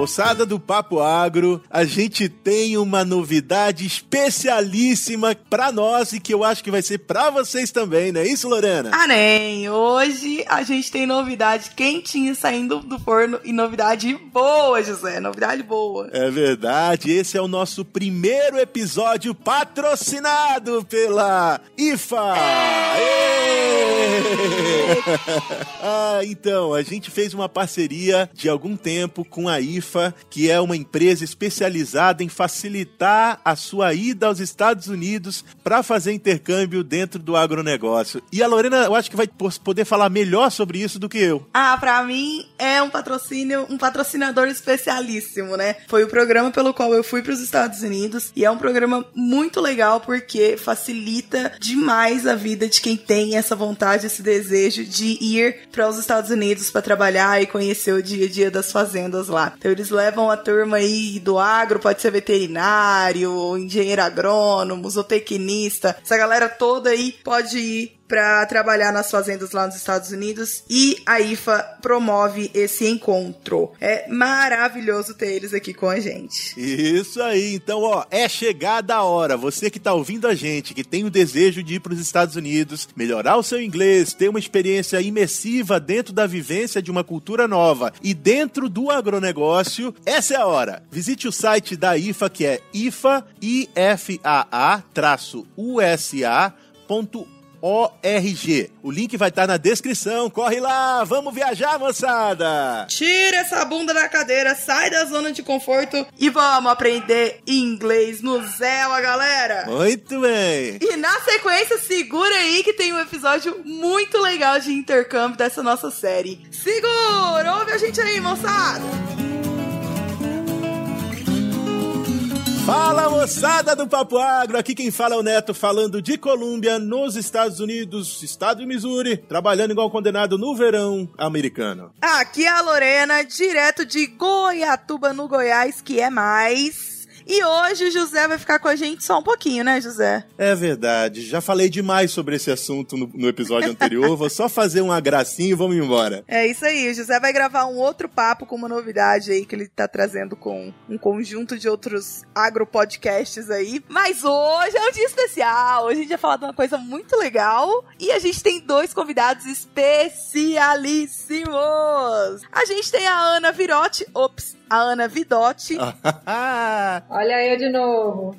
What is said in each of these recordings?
Moçada do Papo Agro, a gente tem uma novidade especialíssima para nós e que eu acho que vai ser para vocês também, não é isso, Lorena? Ah, nem! Hoje a gente tem novidade quentinha saindo do forno e novidade boa, José, novidade boa. É verdade, esse é o nosso primeiro episódio patrocinado pela IFA! ah, então, a gente fez uma parceria de algum tempo com a IFA que é uma empresa especializada em facilitar a sua ida aos Estados Unidos para fazer intercâmbio dentro do agronegócio. E a Lorena, eu acho que vai poder falar melhor sobre isso do que eu. Ah, para mim é um patrocínio, um patrocinador especialíssimo, né? Foi o programa pelo qual eu fui para os Estados Unidos e é um programa muito legal porque facilita demais a vida de quem tem essa vontade, esse desejo de ir para os Estados Unidos para trabalhar e conhecer o dia a dia das fazendas lá. Então eles levam a turma aí do agro, pode ser veterinário, engenheiro agrônomo, zootecnista. Essa galera toda aí pode ir para trabalhar nas fazendas lá nos Estados Unidos e a IFA promove esse encontro. É maravilhoso ter eles aqui com a gente. Isso aí, então ó, é chegada a hora. Você que tá ouvindo a gente, que tem o desejo de ir para os Estados Unidos, melhorar o seu inglês, ter uma experiência imersiva dentro da vivência de uma cultura nova e dentro do agronegócio, essa é a hora. Visite o site da IFA que é ifa ifa-usa.org ORG. O link vai estar tá na descrição. Corre lá, vamos viajar, moçada! Tira essa bunda da cadeira, sai da zona de conforto e vamos aprender inglês no Zela, galera! Muito bem! E na sequência, segura aí que tem um episódio muito legal de intercâmbio dessa nossa série. Segura! Ouve a gente aí, moçada! Fala moçada do Papo Agro, aqui quem fala é o Neto, falando de Colômbia, nos Estados Unidos, estado de Missouri, trabalhando igual condenado no verão americano. Aqui é a Lorena, direto de Goiatuba, no Goiás, que é mais e hoje o José vai ficar com a gente só um pouquinho, né, José? É verdade. Já falei demais sobre esse assunto no, no episódio anterior. Vou só fazer uma gracinha e vamos embora. É isso aí. O José vai gravar um outro papo com uma novidade aí que ele tá trazendo com um conjunto de outros agropodcasts aí. Mas hoje é um dia especial. Hoje a gente vai falar de uma coisa muito legal. E a gente tem dois convidados especialíssimos. A gente tem a Ana Virotti. Ops, a Ana Vidotti. Olha eu de novo.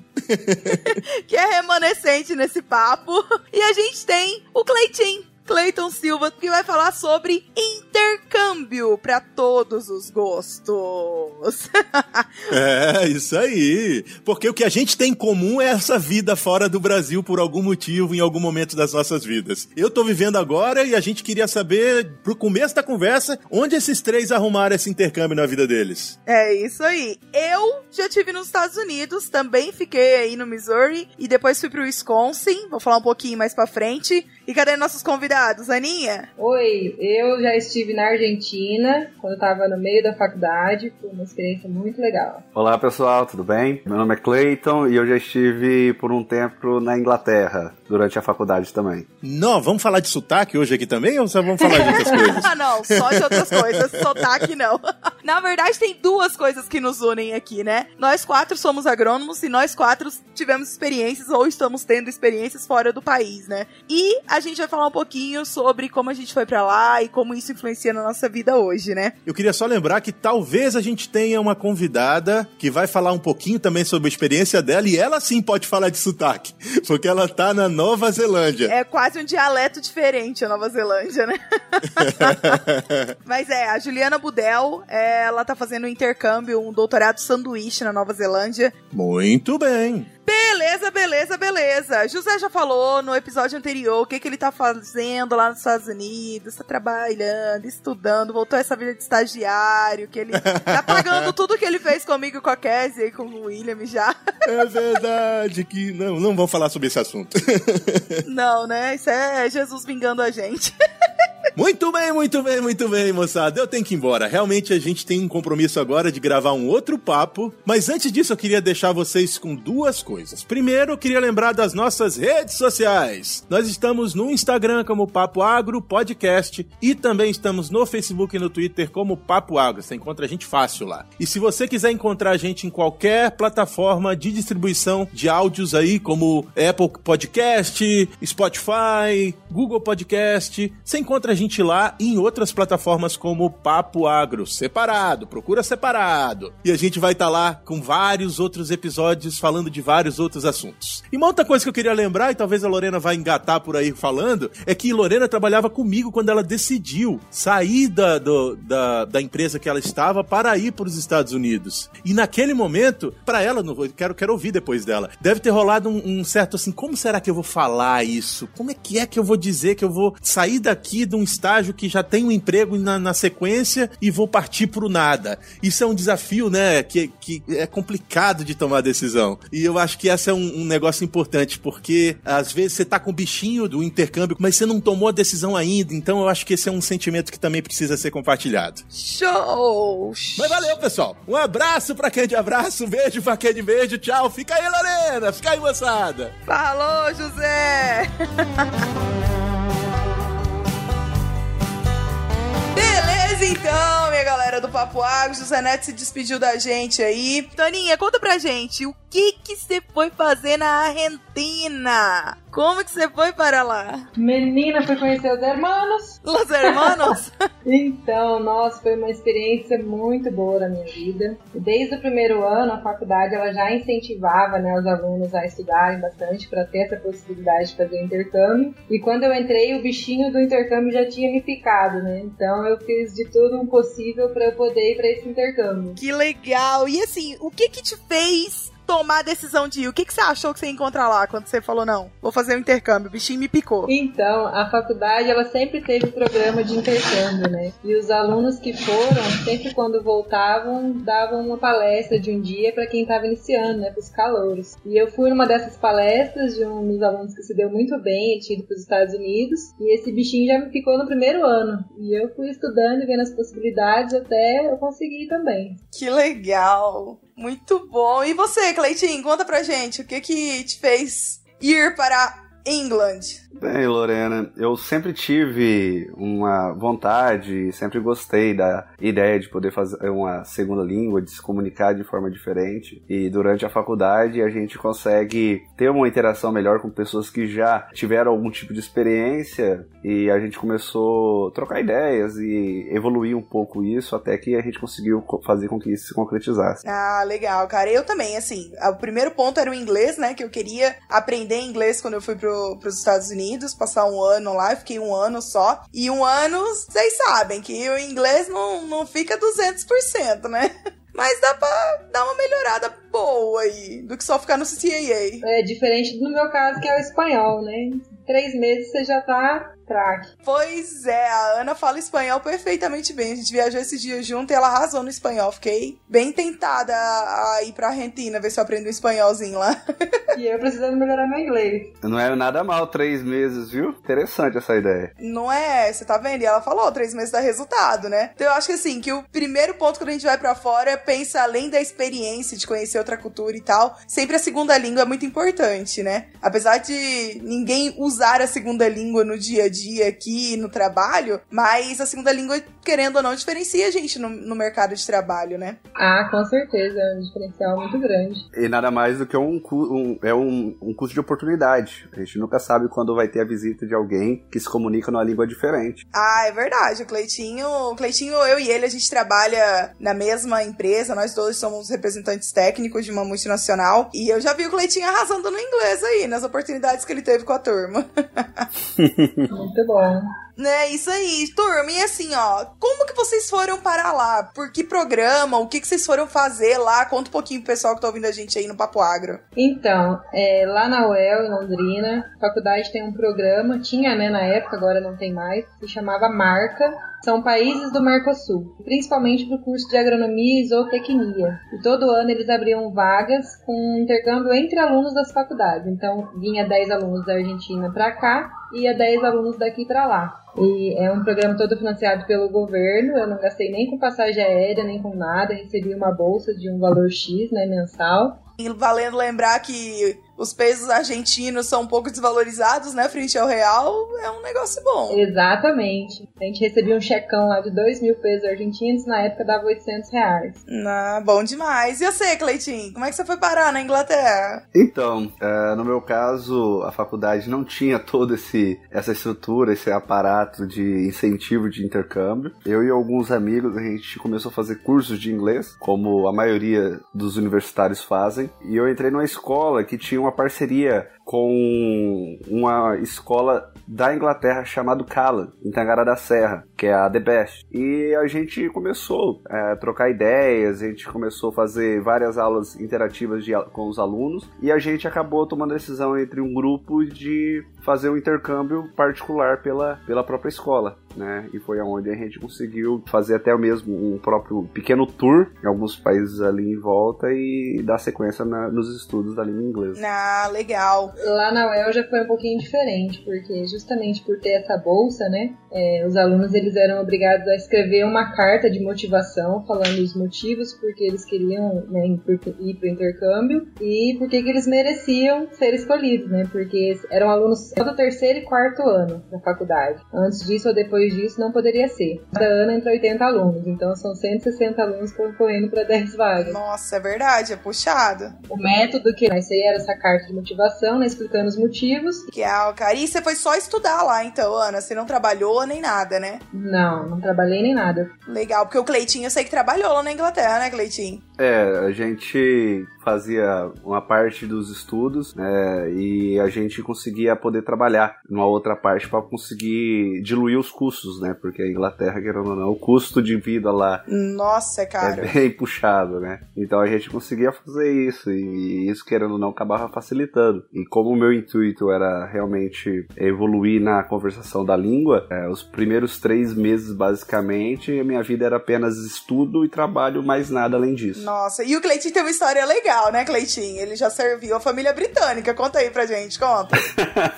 que é remanescente nesse papo. E a gente tem o Cleitinho. Cleiton Silva, que vai falar sobre intercâmbio para todos os gostos. é, isso aí. Porque o que a gente tem em comum é essa vida fora do Brasil por algum motivo, em algum momento das nossas vidas. Eu tô vivendo agora e a gente queria saber, pro começo da conversa, onde esses três arrumaram esse intercâmbio na vida deles. É isso aí. Eu já tive nos Estados Unidos, também fiquei aí no Missouri e depois fui pro Wisconsin. Vou falar um pouquinho mais pra frente. E cadê nossos convidados? Aninha? Oi, eu já estive na Argentina quando eu tava no meio da faculdade. Foi uma experiência muito legal. Olá, pessoal, tudo bem? Meu nome é Clayton e eu já estive por um tempo na Inglaterra durante a faculdade também. Não, vamos falar de sotaque hoje aqui também ou só vamos falar de outras coisas? Ah, não, só de outras coisas. sotaque não. Na verdade, tem duas coisas que nos unem aqui, né? Nós quatro somos agrônomos e nós quatro tivemos experiências ou estamos tendo experiências fora do país, né? E a gente vai falar um pouquinho sobre como a gente foi para lá e como isso influencia na nossa vida hoje, né? Eu queria só lembrar que talvez a gente tenha uma convidada que vai falar um pouquinho também sobre a experiência dela e ela sim pode falar de sotaque, porque ela tá na Nova Zelândia. É quase um dialeto diferente a Nova Zelândia, né? Mas é, a Juliana Budel, ela tá fazendo um intercâmbio, um doutorado sanduíche na Nova Zelândia. Muito bem. Beleza, beleza, beleza. José já falou no episódio anterior o que, que ele tá fazendo lá nos Estados Unidos, tá trabalhando, estudando, voltou a essa vida de estagiário, que ele tá pagando tudo que ele fez comigo com a Cassie e com o William já. É verdade que não, não vamos falar sobre esse assunto. Não, né? Isso é Jesus vingando a gente. Muito bem, muito bem, muito bem, moçada. Eu tenho que ir embora. Realmente a gente tem um compromisso agora de gravar um outro papo. Mas antes disso, eu queria deixar vocês com duas coisas. Primeiro, eu queria lembrar das nossas redes sociais. Nós estamos no Instagram como Papo Agro Podcast e também estamos no Facebook e no Twitter como Papo Agro. Você encontra a gente fácil lá. E se você quiser encontrar a gente em qualquer plataforma de distribuição de áudios aí, como Apple Podcast, Spotify, Google Podcast, você encontra a gente lá e em outras plataformas como Papo Agro, separado, procura separado. E a gente vai estar tá lá com vários outros episódios falando de vários outros assuntos. E uma outra coisa que eu queria lembrar, e talvez a Lorena vai engatar por aí falando, é que Lorena trabalhava comigo quando ela decidiu sair da, do, da, da empresa que ela estava para ir para os Estados Unidos. E naquele momento, para ela, não quero, quero ouvir depois dela, deve ter rolado um, um certo assim, como será que eu vou falar isso? Como é que é que eu vou dizer que eu vou sair daqui de um estágio que já tem um emprego na, na sequência e vou partir pro nada? Isso é um desafio, né, que, que é complicado de tomar decisão. E eu acho que esse é um, um negócio importante, porque às vezes você tá com o bichinho do intercâmbio, mas você não tomou a decisão ainda, então eu acho que esse é um sentimento que também precisa ser compartilhado. Show! Mas valeu, pessoal. Um abraço pra quem de abraço, um beijo pra quem de beijo, tchau. Fica aí, Lorena, fica aí, moçada. Falou, José! Então, minha galera do Papo Água. José Neto se despediu da gente aí. Toninha, conta pra gente, o que que você foi fazer na Argentina? Como que você foi para lá? Menina, foi conhecer os hermanos. Os hermanos? então, nossa, foi uma experiência muito boa na minha vida. Desde o primeiro ano, a faculdade ela já incentivava né, os alunos a estudarem bastante para ter essa possibilidade de fazer o intercâmbio. E quando eu entrei, o bichinho do intercâmbio já tinha me picado, né? Então eu fiz de tudo um possível para eu poder ir para esse intercâmbio. Que legal! E assim, o que que te fez tomar a decisão de ir? O que, que você achou que você ia encontrar lá quando você falou, não, vou fazer o um intercâmbio, o bichinho me picou? Então, a faculdade, ela sempre teve programa de intercâmbio, né? E os alunos que foram, sempre quando voltavam, davam uma palestra de um dia para quem estava iniciando, né, para os calouros. E eu fui numa dessas palestras de um dos alunos que se deu muito bem, ele tinha ido para os Estados Unidos, e esse bichinho já me picou no primeiro ano. E eu fui estudando e vendo as possibilidades até eu conseguir também. Que legal! Muito bom. E você, Cleitinho, conta pra gente o que que te fez ir para England? Bem, Lorena, eu sempre tive uma vontade, sempre gostei da ideia de poder fazer uma segunda língua, de se comunicar de forma diferente. E durante a faculdade a gente consegue ter uma interação melhor com pessoas que já tiveram algum tipo de experiência e a gente começou a trocar ideias e evoluir um pouco isso até que a gente conseguiu fazer com que isso se concretizasse. Ah, legal, cara. Eu também, assim, o primeiro ponto era o inglês, né? Que eu queria aprender inglês quando eu fui pro, pros Estados Unidos Unidos, passar um ano lá, fiquei um ano só. E um ano, vocês sabem que o inglês não, não fica 200%, né? Mas dá pra dar uma melhorada boa aí, do que só ficar no CCAA. É diferente do meu caso, que é o espanhol, né? Três meses você já tá craque. Pois é, a Ana fala espanhol perfeitamente bem. A gente viajou esse dia junto e ela arrasou no espanhol. Fiquei bem tentada a ir pra Argentina, ver se eu aprendo um espanholzinho lá. e eu precisando melhorar meu inglês. Não é nada mal, três meses, viu? Interessante essa ideia. Não é? Você tá vendo? E ela falou, três meses dá resultado, né? Então eu acho que assim, que o primeiro ponto quando a gente vai para fora é pensar além da experiência de conhecer outra cultura e tal, sempre a segunda língua é muito importante, né? Apesar de ninguém usar a segunda língua no dia a dia, dia aqui no trabalho, mas a segunda língua, querendo ou não, diferencia a gente no, no mercado de trabalho, né? Ah, com certeza, é um diferencial muito grande. E nada mais do que um, um é um, um custo de oportunidade. A gente nunca sabe quando vai ter a visita de alguém que se comunica numa língua diferente. Ah, é verdade. O Cleitinho, o Cleitinho, eu e ele, a gente trabalha na mesma empresa, nós dois somos representantes técnicos de uma multinacional. E eu já vi o Cleitinho arrasando no inglês aí, nas oportunidades que ele teve com a turma. Muito bom. Né, isso aí, turma. E assim, ó, como que vocês foram para lá? Por que programa? O que, que vocês foram fazer lá? Conta um pouquinho pro pessoal que tá ouvindo a gente aí no Papo Agro. Então, é, lá na UEL, em Londrina, a faculdade tem um programa, tinha, né, na época, agora não tem mais, se chamava Marca, são países do Mercosul, principalmente para o curso de agronomia e zootecnia. E todo ano eles abriam vagas com intercâmbio entre alunos das faculdades. Então vinha 10 alunos da Argentina para cá e ia 10 alunos daqui para lá. E é um programa todo financiado pelo governo. Eu não gastei nem com passagem aérea, nem com nada. recebi uma bolsa de um valor X, né, mensal. E valendo lembrar que os pesos argentinos são um pouco desvalorizados, né, frente ao real, é um negócio bom. Exatamente. A gente recebia um checão lá de 2 mil pesos argentinos, na época dava 800 reais. Ah, bom demais. E você, Cleitinho, como é que você foi parar na Inglaterra? Então, é, no meu caso, a faculdade não tinha toda essa estrutura, esse aparato de incentivo de intercâmbio. Eu e alguns amigos, a gente começou a fazer cursos de inglês, como a maioria dos universitários fazem, e eu entrei numa escola que tinha uma uma parceria com uma escola da Inglaterra chamada Callan, em Tangará da Serra, que é a The Best. E a gente começou a trocar ideias, a gente começou a fazer várias aulas interativas de, com os alunos e a gente acabou tomando a decisão entre um grupo de fazer um intercâmbio particular pela, pela própria escola, né? E foi aonde a gente conseguiu fazer até mesmo um próprio pequeno tour em alguns países ali em volta e dar sequência na, nos estudos da língua inglesa. Ah, legal. Lá na UEL já foi um pouquinho diferente, porque justamente por ter essa bolsa, né, é, os alunos eles eram obrigados a escrever uma carta de motivação falando os motivos porque eles queriam né, ir para o intercâmbio e porque que eles mereciam ser escolhidos, né, porque eram alunos do terceiro e quarto ano da faculdade. Antes disso ou depois disso não poderia ser. Cada ano entra 80 alunos, então são 160 alunos concorrendo para 10 vagas. Nossa, é verdade, é puxado. O método que nós era essa carta de motivação, né, explicando os motivos. Que é, cara, e você foi só estudar lá então, Ana? Você não trabalhou nem nada, né? Não, não trabalhei nem nada. Legal, porque o Cleitinho eu sei que trabalhou lá na Inglaterra, né, Cleitinho? É, a gente fazia uma parte dos estudos né, e a gente conseguia poder trabalhar numa outra parte para conseguir diluir os custos, né? Porque a Inglaterra, querendo ou não, o custo de vida lá Nossa, cara. é bem puxado, né? Então a gente conseguia fazer isso e isso, querendo ou não, acabava facilitando. E como o meu intuito era realmente evoluir na conversação da língua, é, os primeiros três meses, basicamente, a minha vida era apenas estudo e trabalho, mais nada além disso. Nossa, e o Cleitinho tem uma história legal, né, Cleitinho? Ele já serviu a família britânica. Conta aí pra gente, conta.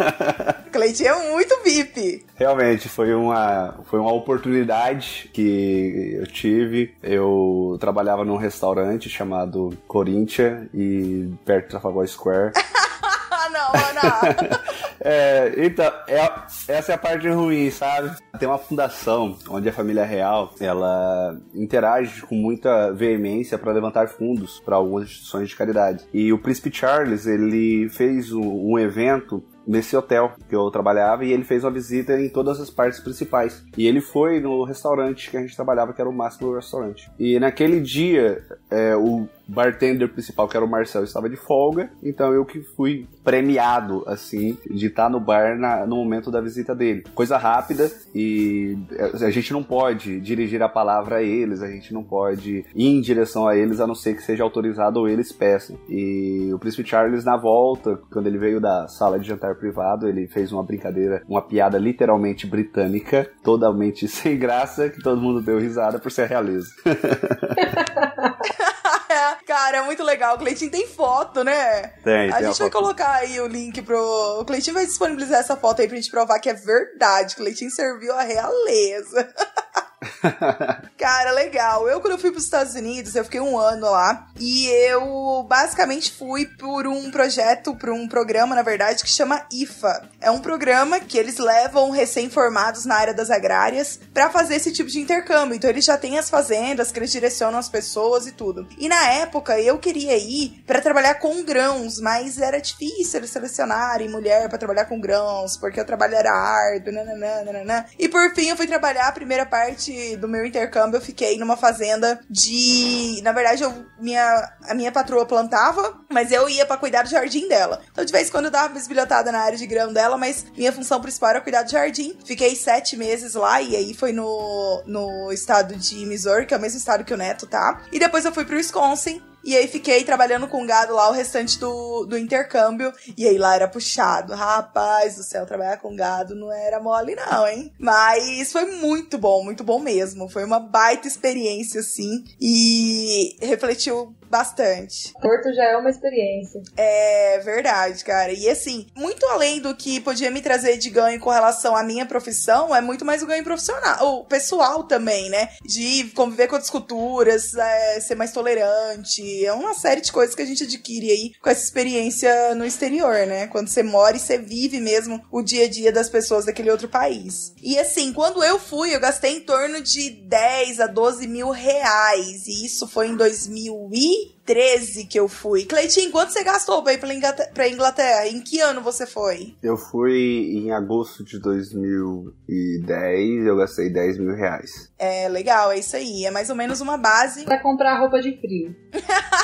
Cleitinho é muito VIP. Realmente, foi uma, foi uma oportunidade que eu tive. Eu trabalhava num restaurante chamado Corinthians e perto do Trafalgar Square. não, Ana. é, então, é, essa é a parte ruim, sabe? Tem uma fundação onde a família real ela interage com muita veemência para levantar fundos para algumas instituições de caridade. E o príncipe Charles ele fez um, um evento nesse hotel que eu trabalhava e ele fez uma visita em todas as partes principais. E ele foi no restaurante que a gente trabalhava, que era o Máximo Restaurante. E naquele dia, é, o bartender principal, que era o Marcel, estava de folga, então eu que fui premiado, assim, de estar no bar na, no momento da visita dele. Coisa rápida e a gente não pode dirigir a palavra a eles, a gente não pode ir em direção a eles, a não ser que seja autorizado ou eles peçam. E o Príncipe Charles, na volta, quando ele veio da sala de jantar privado, ele fez uma brincadeira, uma piada literalmente britânica, totalmente sem graça, que todo mundo deu risada por ser realeza. Cara, é muito legal. O Cleitinho tem foto, né? Tem, A tem gente vai colocar aí o link pro. O Cleitinho vai disponibilizar essa foto aí pra gente provar que é verdade. O Cleitinho serviu a realeza. Cara, legal. Eu, quando eu fui para os Estados Unidos, eu fiquei um ano lá. E eu basicamente fui por um projeto, por um programa, na verdade, que chama IFA. É um programa que eles levam recém-formados na área das agrárias para fazer esse tipo de intercâmbio. Então, eles já têm as fazendas que eles direcionam as pessoas e tudo. E na época, eu queria ir para trabalhar com grãos, mas era difícil eles selecionarem mulher para trabalhar com grãos, porque o trabalho era árduo, nananã. E por fim, eu fui trabalhar a primeira parte do meu intercâmbio, eu fiquei numa fazenda de. Na verdade, eu, minha, a minha patroa plantava, mas eu ia para cuidar do jardim dela. Então, de vez em quando eu dava bisbilhotada na área de grão dela, mas minha função principal era cuidar do jardim. Fiquei sete meses lá, e aí foi no, no estado de Missouri, que é o mesmo estado que o Neto tá. E depois eu fui pro Wisconsin E aí fiquei trabalhando com gado lá o restante do, do intercâmbio. E aí lá era puxado. Rapaz do céu, trabalhar com gado não era mole, não, hein? Mas foi muito bom, muito bom mesmo. Foi uma baita experiência, assim. E refletiu bastante. Porto já é uma experiência. É verdade, cara. E assim, muito além do que podia me trazer de ganho com relação à minha profissão, é muito mais o ganho profissional, o pessoal também, né? De conviver com outras culturas, é, ser mais tolerante. É uma série de coisas que a gente adquire aí com essa experiência no exterior, né? Quando você mora e você vive mesmo o dia a dia das pessoas daquele outro país. E assim, quando eu fui, eu gastei em torno de 10 a 12 mil reais. E isso foi em 2000 e 13 que eu fui. Cleitinho, quanto você gastou pra ir pra Inglaterra, pra Inglaterra? Em que ano você foi? Eu fui em agosto de 2010, eu gastei 10 mil reais. É, legal, é isso aí. É mais ou menos uma base. Pra comprar roupa de frio.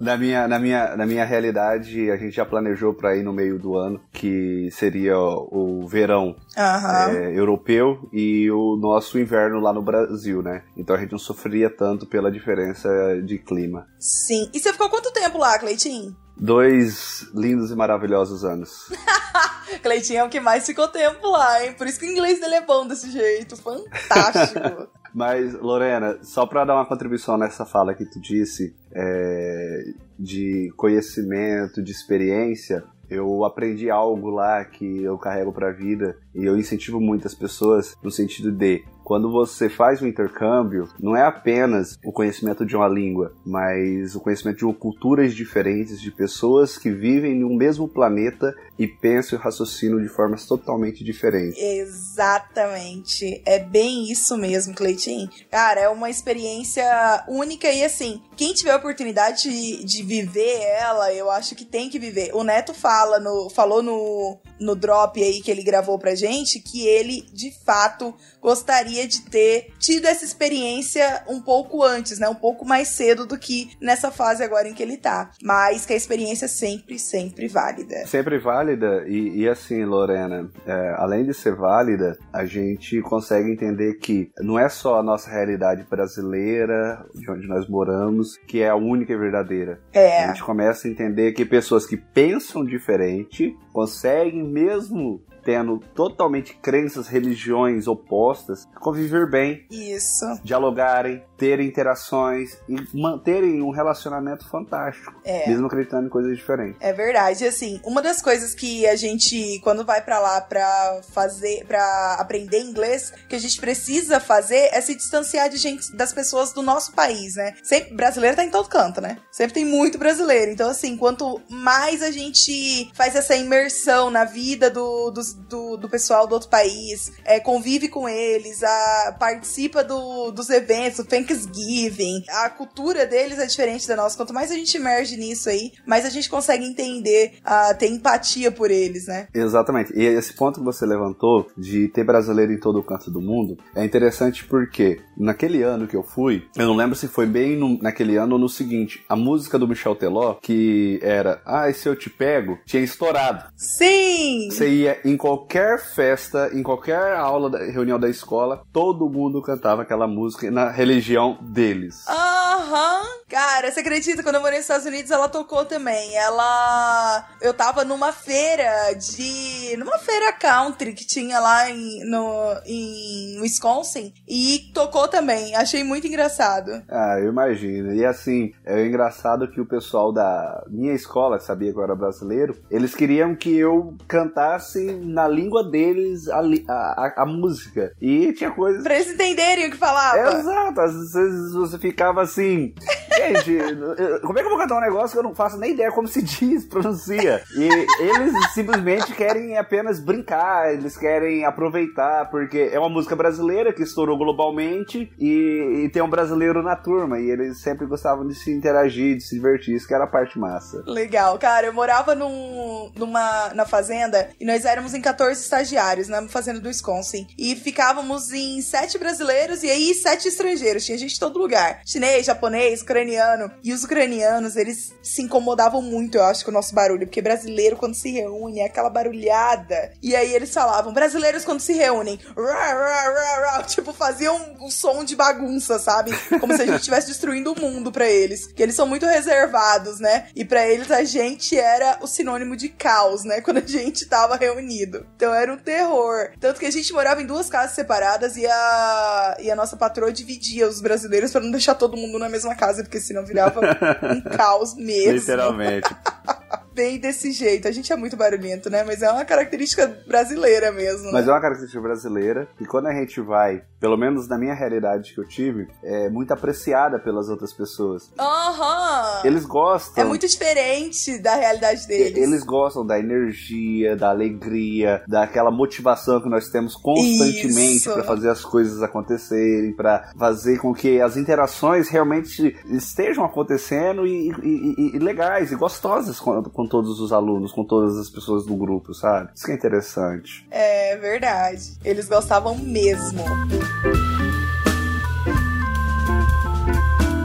Na minha, na, minha, na minha realidade, a gente já planejou para ir no meio do ano, que seria o verão Aham. é, europeu e o nosso inverno lá no Brasil, né? Então a gente não sofria tanto pela diferença de clima. Sim. E você ficou quanto tempo lá, Cleitinho? Dois lindos e maravilhosos anos. Cleitinho é o que mais ficou tempo lá, hein? Por isso que o inglês dele é bom desse jeito. Fantástico. Mas, Lorena, só para dar uma contribuição nessa fala que tu disse, é, de conhecimento, de experiência, eu aprendi algo lá que eu carrego para a vida e eu incentivo muitas pessoas no sentido de quando você faz um intercâmbio, não é apenas o conhecimento de uma língua, mas o conhecimento de culturas diferentes, de pessoas que vivem no mesmo planeta e pensam e raciocinam de formas totalmente diferentes. Exatamente. É bem isso mesmo, Cleitinho. Cara, é uma experiência única e assim, quem tiver a oportunidade de, de viver ela, eu acho que tem que viver. O Neto fala no, falou no, no drop aí que ele gravou pra gente que ele, de fato, gostaria de ter tido essa experiência um pouco antes, né? Um pouco mais cedo do que nessa fase agora em que ele tá. Mas que a experiência é sempre, sempre válida. Sempre válida, e, e assim, Lorena, é, além de ser válida, a gente consegue entender que não é só a nossa realidade brasileira, de onde nós moramos, que é a única e verdadeira. É. A gente começa a entender que pessoas que pensam diferente conseguem mesmo tendo totalmente crenças, religiões opostas, conviver bem, Isso. dialogarem, terem interações e manterem um relacionamento fantástico, É. mesmo acreditando em coisas diferentes. É verdade, assim, uma das coisas que a gente, quando vai pra lá pra fazer, pra aprender inglês, que a gente precisa fazer é se distanciar de gente, das pessoas do nosso país, né? Sempre, brasileiro tá em todo canto, né? Sempre tem muito brasileiro. Então, assim, quanto mais a gente faz essa imersão na vida do, dos- do, do pessoal do outro país, é, convive com eles, a, participa do, dos eventos, o Thanksgiving, a cultura deles é diferente da nossa. Quanto mais a gente emerge nisso aí, mais a gente consegue entender, a ter empatia por eles, né? Exatamente. E esse ponto que você levantou de ter brasileiro em todo o canto do mundo é interessante porque naquele ano que eu fui, eu não lembro se foi bem no- naquele ano ou no seguinte, a música do Michel Teló, que era Ah, se eu te pego, tinha estourado. Sim! Você ia em qualquer festa, em qualquer aula, reunião da escola, todo mundo cantava aquela música na religião deles. Aham. Cara, você acredita? Quando eu morei nos Estados Unidos, ela tocou também. Ela. Eu tava numa feira de. numa feira country que tinha lá em, no, em Wisconsin. E tocou também. Achei muito engraçado. Ah, eu imagino. E assim, é engraçado que o pessoal da minha escola, que sabia que eu era brasileiro, eles queriam que eu cantasse na língua deles a, li- a, a- a música. E tinha coisas. Pra eles entenderem o que falava. Exato, às vezes você ficava assim. Gente, eu- como é que eu vou cantar um negócio que eu não faço nem ideia como se diz, pronuncia? E eles simplesmente querem apenas brincar, eles querem aproveitar, porque é uma música brasileira que estourou globalmente e, e tem um brasileiro na turma, e eles sempre gostavam de se interagir, de se divertir, isso que era a parte massa. Legal, cara, eu morava num, numa, na fazenda e nós éramos em 14 estagiários na fazenda do Wisconsin. E ficávamos em sete brasileiros e aí sete estrangeiros. Tinha gente de todo lugar: chinês, japonês, ucraniano. ucraniano. E os ucranianos, eles se incomodavam muito, eu acho, com o nosso barulho. Porque brasileiro, quando se reúne, é aquela barulhada. E aí eles falavam, brasileiros quando se reúnem, rá, rá, tipo, faziam um som de bagunça, sabe? Como se a gente estivesse destruindo o mundo para eles. Que eles são muito reservados, né? E para eles a gente era o sinônimo de caos, né? Quando a gente tava reunido. Então era um terror. Tanto que a gente morava em duas casas separadas e a, e a nossa patroa dividia os brasileiros para não deixar todo mundo na mesma casa, porque senão virava um caos mesmo. Literalmente. Bem desse jeito. A gente é muito barulhento, né? Mas é uma característica brasileira mesmo. Mas né? é uma característica brasileira. E quando a gente vai, pelo menos na minha realidade que eu tive, é muito apreciada pelas outras pessoas. Aham! Eles gostam. É muito diferente da realidade deles. Eles gostam da energia, da alegria, daquela motivação que nós temos constantemente para fazer as coisas acontecerem, para fazer com que as interações realmente estejam acontecendo e, e- e- e legais e gostosas com, com todos os alunos, com todas as pessoas do grupo, sabe? Isso que é interessante. É verdade. Eles gostavam mesmo.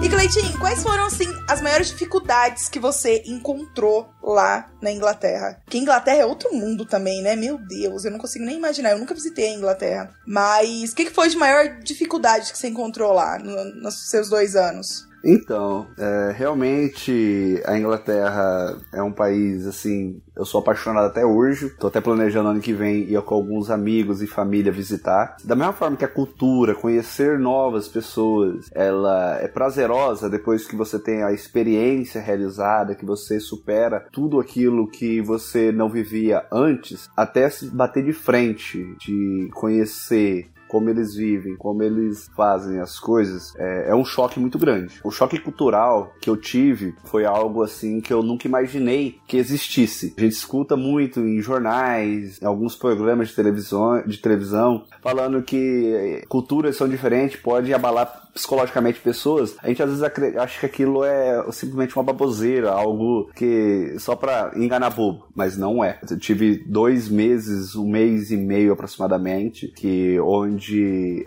E Cleitinho, quais foram, assim, as maiores dificuldades que você encontrou lá na Inglaterra? Que Inglaterra é outro mundo também, né? Meu Deus, eu não consigo nem imaginar. Eu nunca visitei a Inglaterra. Mas o que, que foi de maior dificuldade que você encontrou lá no- nos seus dois anos? Então, é, realmente a Inglaterra é um país assim. Eu sou apaixonado até hoje. Tô até planejando ano que vem ir com alguns amigos e família visitar. Da mesma forma que a cultura, conhecer novas pessoas, ela é prazerosa depois que você tem a experiência realizada, que você supera tudo aquilo que você não vivia antes, até se bater de frente, de conhecer como eles vivem, como eles fazem as coisas, é, é um choque muito grande. O choque cultural que eu tive foi algo assim que eu nunca imaginei que existisse. A gente escuta muito em jornais, em alguns programas de televisão, de televisão falando que eh, culturas são diferentes, pode abalar psicologicamente pessoas, a gente às vezes acha que aquilo é simplesmente uma baboseira, algo que só pra enganar bobo, mas não é. Eu tive dois meses, um mês e meio aproximadamente, que onde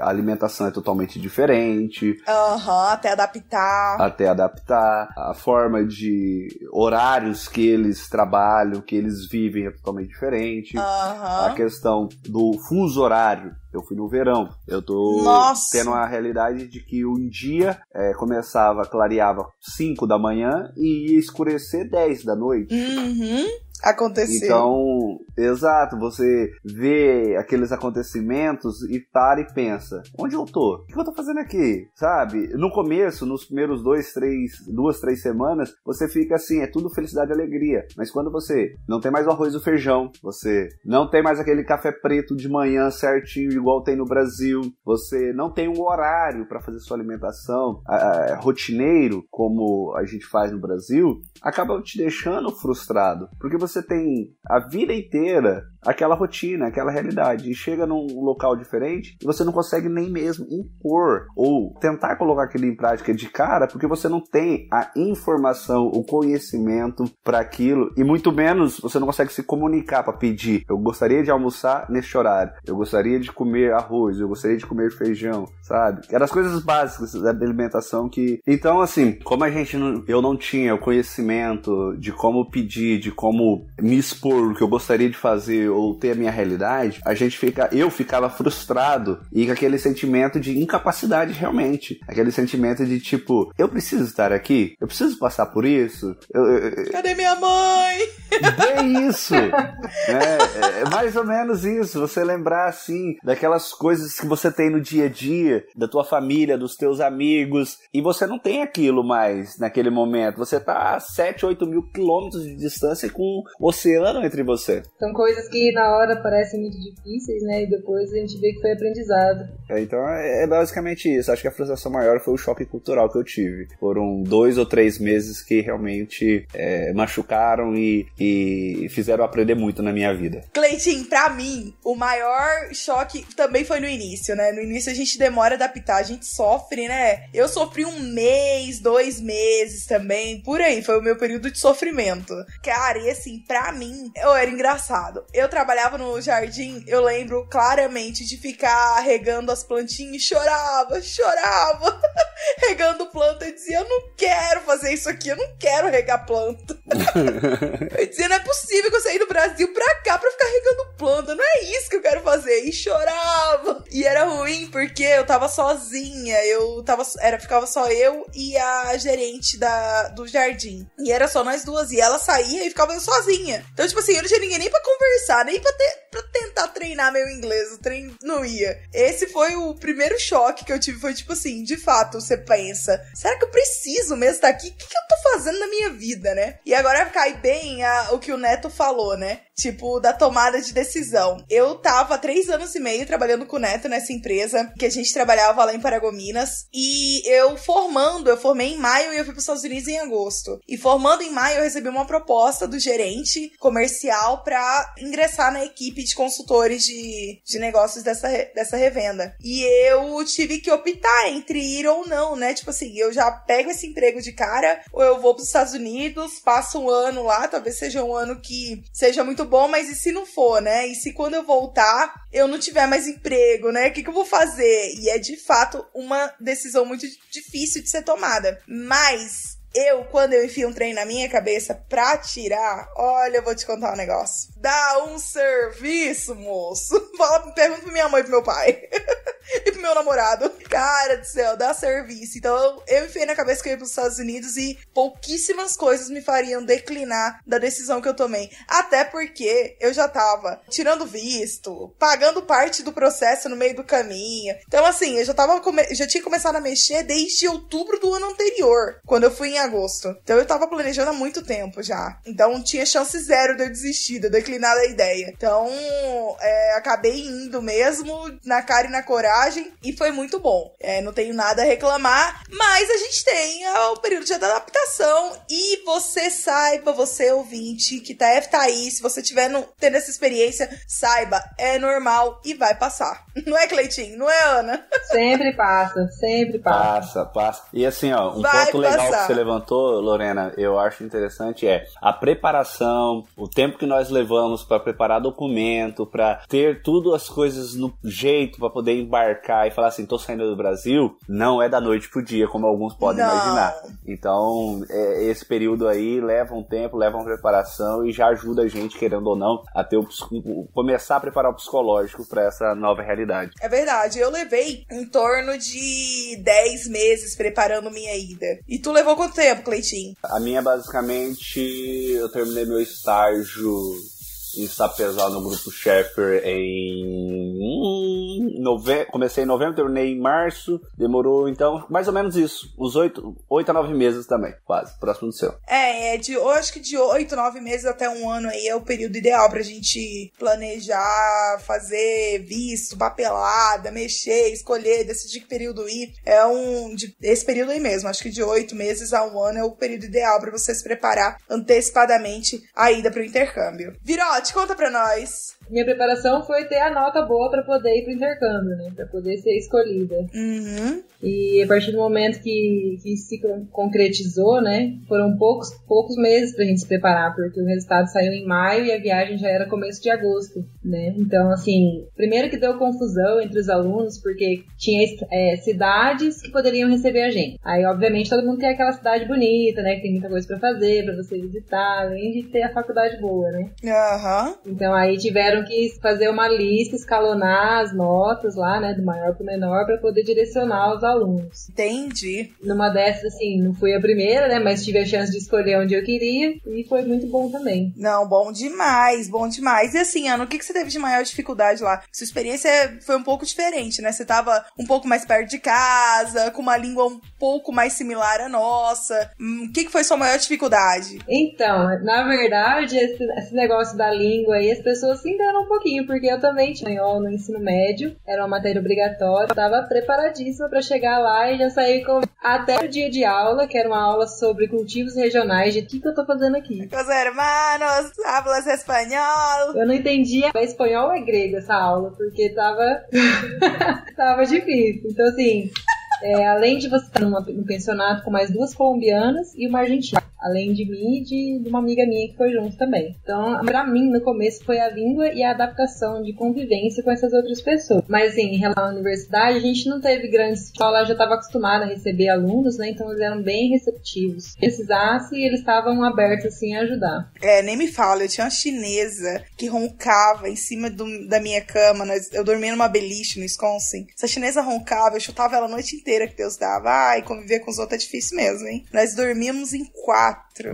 a alimentação é totalmente diferente, Aham, até adaptar. até adaptar, a forma de horários que eles trabalham, que eles vivem é totalmente diferente. A Aham. questão do fuso horário. Eu fui no verão. Eu tô Nossa! tendo a realidade de que um dia é, começava, clareava 5 da manhã e ia escurecer 10 da noite. Uhum. Aconteceu. Então, exato, você vê aqueles acontecimentos e para e pensa: onde eu tô? O que eu tô fazendo aqui? Sabe? No começo, nos primeiros dois, três, duas, três semanas, você fica assim: é tudo felicidade e alegria. Mas quando você não tem mais o arroz e o feijão, você não tem mais aquele café preto de manhã certinho, igual tem no Brasil, você não tem um horário para fazer sua alimentação ah, rotineiro, como a gente faz no Brasil, acaba te deixando frustrado. Porque você tem a vida inteira aquela rotina, aquela realidade, e chega num local diferente e você não consegue nem mesmo impor ou tentar colocar aquilo em prática de cara, porque você não tem a informação, o conhecimento para aquilo, e muito menos você não consegue se comunicar para pedir. Eu gostaria de almoçar neste horário, eu gostaria de comer arroz, eu gostaria de comer feijão, sabe? Eram as coisas básicas da alimentação que. Então, assim, como a gente não, eu não tinha o conhecimento de como pedir, de como me expor o que eu gostaria de fazer ou ter a minha realidade, a gente fica, eu ficava frustrado e com aquele sentimento de incapacidade realmente, aquele sentimento de tipo, eu preciso estar aqui, eu preciso passar por isso, eu, eu, Cadê minha mãe? é isso. É, é mais ou menos isso. Você lembrar assim daquelas coisas que você tem no dia a dia, da tua família, dos teus amigos, e você não tem aquilo mais naquele momento. Você tá a 7, 8 mil quilômetros de distância com o oceano entre você. São coisas que na hora parecem muito difíceis, né? E depois a gente vê que foi aprendizado. É, então é é basicamente isso. Acho que a frustração maior foi o choque cultural que eu tive. Foram dois ou três meses que realmente é, machucaram e, e fizeram aprender muito na minha vida. Cleitinho, pra mim, o maior choque também foi no início, né? No início a gente demora a adaptar, a gente sofre, né? Eu sofri um mês, dois meses também, por aí. Foi o meu período de sofrimento. Cara, e assim, pra mim, eu era engraçado. Eu trabalhava no jardim, eu lembro claramente de ficar regando as plantinhas e chorava, chorava. regando planta. Eu dizia, eu não quero fazer isso aqui, eu não quero regar planta. eu dizia, não é possível que eu saí do Brasil pra cá pra ficar regando planta, não é isso que eu quero fazer. E chorava. E era ruim porque eu tava sozinha, eu tava, era, ficava só eu e a gerente da, do jardim. E era só nós duas, e ela saía e ficava eu sozinha. Então, tipo assim, eu não tinha ninguém nem pra conversar, nem pra, ter, pra tentar treinar meu inglês, o treino não ia. Esse foi o primeiro choque que eu tive, foi tipo assim, de fato, você pensa, será que eu preciso mesmo estar aqui? O que, que eu tô fazendo na minha vida, né? E agora cai bem a, o que o Neto falou, né? Tipo, da tomada de decisão. Eu tava há três anos e meio trabalhando com o Neto nessa empresa, que a gente trabalhava lá em Paragominas. E eu formando, eu formei em maio e eu fui para os Estados Unidos em agosto. E formando em maio, eu recebi uma proposta do gerente comercial para ingressar na equipe de consultores de, de negócios dessa, dessa revenda. E eu tive que optar entre ir ou não, né? Tipo assim, eu já pego esse emprego de cara, ou eu vou para os Estados Unidos, passo um ano lá, talvez seja um ano que seja muito bom, mas e se não for, né? E se quando eu voltar, eu não tiver mais emprego, né? O que, que eu vou fazer? E é de fato uma decisão muito difícil de ser tomada. Mas eu, quando eu enfio um trem na minha cabeça pra tirar, olha, eu vou te contar um negócio. Dá um serviço, moço. Fala, pergunta pra minha mãe e pro meu pai. e pro meu namorado. Cara do céu, dá serviço. Então eu enfiei na cabeça que eu ia pros Estados Unidos e pouquíssimas coisas me fariam declinar da decisão que eu tomei. Até porque eu já tava tirando visto, pagando parte do processo no meio do caminho. Então, assim, eu já tava já tinha começado a mexer desde outubro do ano anterior, quando eu fui em agosto. Então eu tava planejando há muito tempo já. Então tinha chance zero de eu desistir, de eu declinar da ideia. Então é, acabei indo mesmo, na cara e na coragem, e foi muito bom. É, não tenho nada a reclamar, mas a gente tem o período de adaptação e você saiba, você ouvinte que tá, tá aí, se você tiver no, tendo essa experiência, saiba, é normal e vai passar. Não é, Cleitinho? Não é, Ana? Sempre passa, sempre passa. Passa, passa. E assim, ó, um vai ponto legal passar. que você levantou, Lorena, eu acho interessante é a preparação, o tempo que nós levamos para preparar documento, para ter tudo as coisas no jeito para poder embarcar e falar assim, tô saindo do Brasil, não é da noite pro dia, como alguns podem não. imaginar. Então, é, esse período aí leva um tempo, leva uma preparação e já ajuda a gente, querendo ou não, a ter o, começar a preparar o psicológico para essa nova realidade. É verdade, eu levei em torno de 10 meses preparando minha ida. E tu levou quanto tempo, Cleitinho? A minha, basicamente, eu terminei meu estágio em Sapezal no grupo Sheffer em nove... comecei em novembro, terminei em março, demorou então mais ou menos isso, uns oito, oito a nove meses também, quase, próximo do seu. É, é de, eu acho que de oito, nove meses até um ano aí é o período ideal pra gente planejar, fazer visto, papelada, mexer, escolher, decidir que período ir. É um, de, esse período aí mesmo, acho que de oito meses a um ano é o período ideal para você se preparar antecipadamente a ida pro intercâmbio. Virote, conta pra nós. Minha preparação foi ter a nota boa para poder ir pro intercâmbio, né? Pra poder ser escolhida. Uhum. E a partir do momento que, que se concretizou, né? Foram poucos, poucos meses pra gente se preparar, porque o resultado saiu em maio e a viagem já era começo de agosto, né? Então, assim, primeiro que deu confusão entre os alunos, porque tinha é, cidades que poderiam receber a gente. Aí, obviamente, todo mundo quer aquela cidade bonita, né? Que tem muita coisa para fazer, para você visitar, além de ter a faculdade boa, né? Aham. Uhum. Então, aí tiveram tiveram que fazer uma lista, escalonar as notas lá, né, do maior para o menor, para poder direcionar os alunos. Entendi. Numa dessas, assim, não fui a primeira, né, mas tive a chance de escolher onde eu queria e foi muito bom também. Não, bom demais, bom demais. E assim, Ana, o que, que você teve de maior dificuldade lá? Sua experiência foi um pouco diferente, né? Você tava um pouco mais perto de casa, com uma língua um pouco mais similar à nossa. Hum, o que, que foi sua maior dificuldade? Então, na verdade, esse, esse negócio da língua aí, as pessoas se enganam um pouquinho, porque eu também tinha espanhol no ensino médio, era uma matéria obrigatória, eu tava preparadíssima para chegar lá e já saí com até o dia de aula, que era uma aula sobre cultivos regionais, de o que, que eu tô fazendo aqui. Os hermanos, hablas espanhol. Eu não entendia é espanhol ou é grego essa aula, porque tava tava difícil. Então assim, é, além de você estar num pensionato com mais duas colombianas e uma argentina. Além de mim e de, de uma amiga minha que foi junto também. Então, pra mim, no começo foi a língua e a adaptação de convivência com essas outras pessoas. Mas, assim, em relação à universidade, a gente não teve grandes. A escola já estava acostumada a receber alunos, né? Então, eles eram bem receptivos. Se precisasse, eles estavam abertos, assim, a ajudar. É, nem me fala, eu tinha uma chinesa que roncava em cima do, da minha cama. Eu dormia numa beliche no Wisconsin. Essa chinesa roncava, eu chutava ela a noite inteira que Deus dava. Ai, conviver com os outros é difícil mesmo, hein? Nós dormíamos em quatro.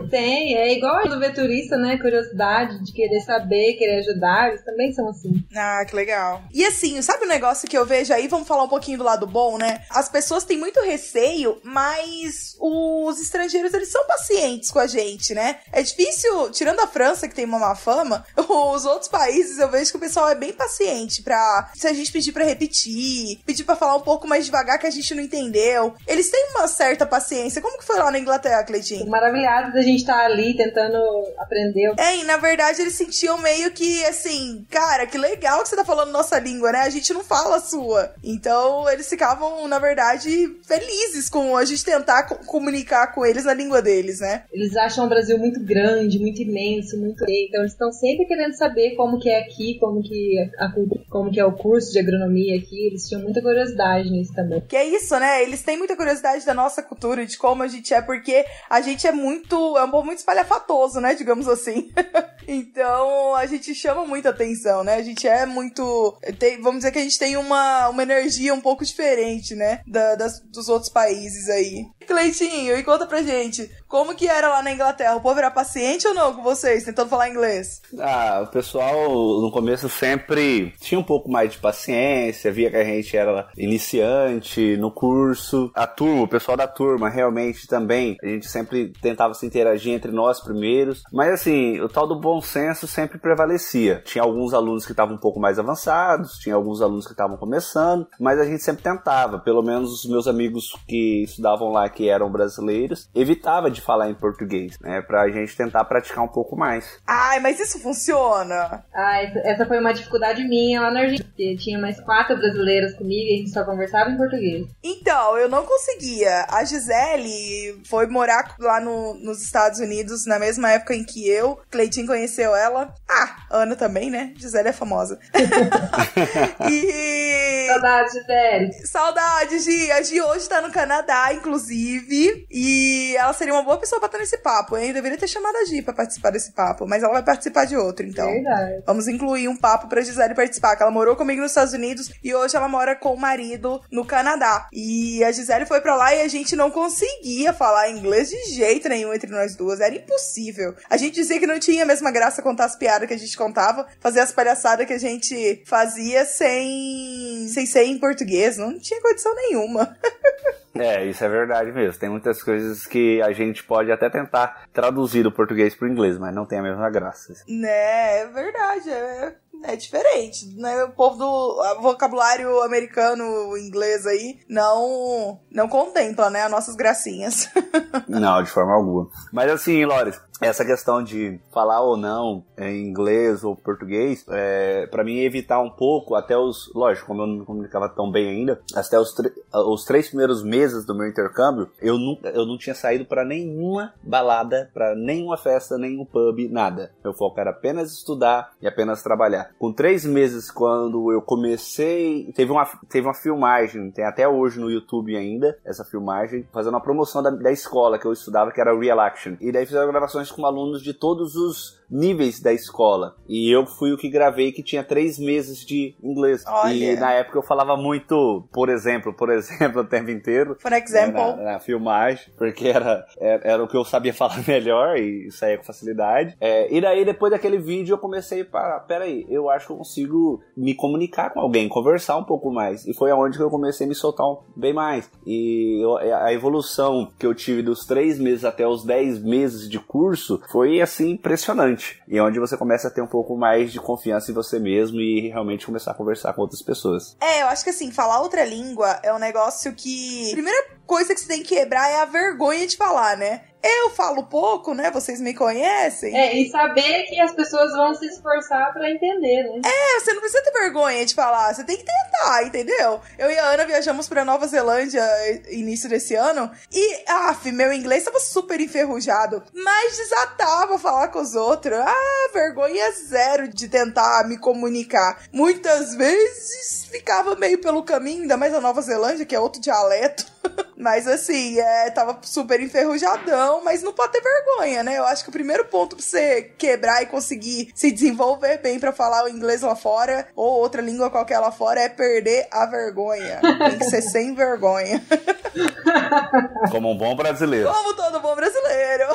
Tem, é igual do ver turista, né? Curiosidade de querer saber, querer ajudar, eles também são assim. Ah, que legal. E assim, sabe o um negócio que eu vejo aí? Vamos falar um pouquinho do lado bom, né? As pessoas têm muito receio, mas os estrangeiros, eles são pacientes com a gente, né? É difícil, tirando a França, que tem uma má fama, os outros países eu vejo que o pessoal é bem paciente pra. Se a gente pedir pra repetir, pedir pra falar um pouco mais devagar que a gente não entendeu. Eles têm uma certa paciência. Como que foi lá na Inglaterra, Cleitinho? Maravilhados da gente estar tá ali tentando aprender. É, e na verdade eles sentiam meio que assim, cara, que legal que você tá falando nossa língua, né? A gente não fala a sua. Então eles ficavam, na verdade, felizes com a gente tentar comunicar com eles na língua deles, né? Eles acham o Brasil muito grande, muito imenso, muito. Então eles estão sempre querendo saber como que é aqui, como que a, como que é o curso de agronomia aqui. Eles tinham muita curiosidade nisso também. Que é isso, né? Eles têm muita curiosidade da nossa cultura, de como a gente é, porque a gente é muito. É um povo muito espalhafatoso, né? Digamos assim. então a gente chama muita atenção, né? A gente é muito. Tem, vamos dizer que a gente tem uma, uma energia um pouco diferente, né? Da, das, dos outros países aí. Cleitinho, e conta pra gente, como que era lá na Inglaterra? O povo era paciente ou não com vocês, tentando falar inglês? Ah, o pessoal no começo sempre tinha um pouco mais de paciência, via que a gente era iniciante no curso. A turma, o pessoal da turma, realmente também, a gente sempre tentava se interagir entre nós primeiros. Mas assim, o tal do bom senso sempre prevalecia. Tinha alguns alunos que estavam um pouco mais avançados, tinha alguns alunos que estavam começando, mas a gente sempre tentava, pelo menos os meus amigos que estudavam lá que eram brasileiros, evitava de falar em português, né? Pra gente tentar praticar um pouco mais. Ai, mas isso funciona? Ah, essa foi uma dificuldade minha lá na Argentina. Tinha mais quatro brasileiras comigo e a gente só conversava em português. Então, eu não conseguia. A Gisele foi morar lá no, nos Estados Unidos na mesma época em que eu. Cleitinho conheceu ela. Ah, Ana também, né? Gisele é famosa. e. Saudades, Gisele. Saudades, Gi. A Gi hoje tá no Canadá, inclusive. E ela seria uma boa pessoa pra estar nesse papo, hein? Eu deveria ter chamado a Gi pra participar desse papo, mas ela vai participar de outro, então. Verdade. Vamos incluir um papo pra Gisele participar, que ela morou comigo nos Estados Unidos e hoje ela mora com o marido no Canadá. E a Gisele foi pra lá e a gente não conseguia falar inglês de jeito nenhum entre nós duas. Era impossível. A gente dizia que não tinha a mesma graça contar as piadas que a gente contava, fazer as palhaçadas que a gente fazia sem, sem ser em português. Não tinha condição nenhuma. É, isso é verdade mesmo. Tem muitas coisas que a gente pode até tentar traduzir do português para o inglês, mas não tem a mesma graça. Né, é verdade. É, é diferente, né? O povo do vocabulário americano, inglês aí, não não contempla, né, as nossas gracinhas. não, de forma alguma. Mas assim, Lores, essa questão de falar ou não em inglês ou português, é, para mim evitar um pouco, até os. Lógico, como eu não me comunicava tão bem ainda, até os, os três primeiros meses do meu intercâmbio, eu não, eu não tinha saído para nenhuma balada, para nenhuma festa, nenhum pub, nada. Meu foco era apenas estudar e apenas trabalhar. Com três meses, quando eu comecei, teve uma, teve uma filmagem, tem até hoje no YouTube ainda, essa filmagem, fazendo uma promoção da, da escola que eu estudava, que era Real Action. E daí fizeram gravações com alunos de todos os níveis da escola. E eu fui o que gravei que tinha três meses de inglês. Olha. E na época eu falava muito, por exemplo, por exemplo, o tempo inteiro. Por exemplo. Né, na, na, filmagem, porque era, era, era, o que eu sabia falar melhor e saía com facilidade. É, e daí, depois daquele vídeo, eu comecei para, peraí, eu acho que eu consigo me comunicar com alguém, conversar um pouco mais. E foi aonde que eu comecei a me soltar um, bem mais. E eu, a evolução que eu tive dos três meses até os dez meses de curso foi, assim, impressionante. E é onde você começa a ter um pouco mais de confiança em você mesmo e realmente começar a conversar com outras pessoas. É, eu acho que assim, falar outra língua é um negócio que. Primeira coisa que você tem que quebrar é a vergonha de falar, né? Eu falo pouco, né? Vocês me conhecem. É, e saber que as pessoas vão se esforçar pra entender, né? É, você não precisa ter vergonha de falar, você tem que tentar, entendeu? Eu e a Ana viajamos pra Nova Zelândia início desse ano e, af, meu inglês tava super enferrujado, mas desatava falar com os outros. Ah, vergonha zero de tentar me comunicar. Muitas vezes ficava meio pelo caminho, ainda mais a Nova Zelândia, que é outro dialeto. Mas assim, é, tava super enferrujadão, mas não pode ter vergonha, né? Eu acho que o primeiro ponto pra você quebrar e conseguir se desenvolver bem para falar o inglês lá fora, ou outra língua qualquer lá fora, é perder a vergonha. Tem que ser sem vergonha. Como um bom brasileiro. Como todo bom brasileiro.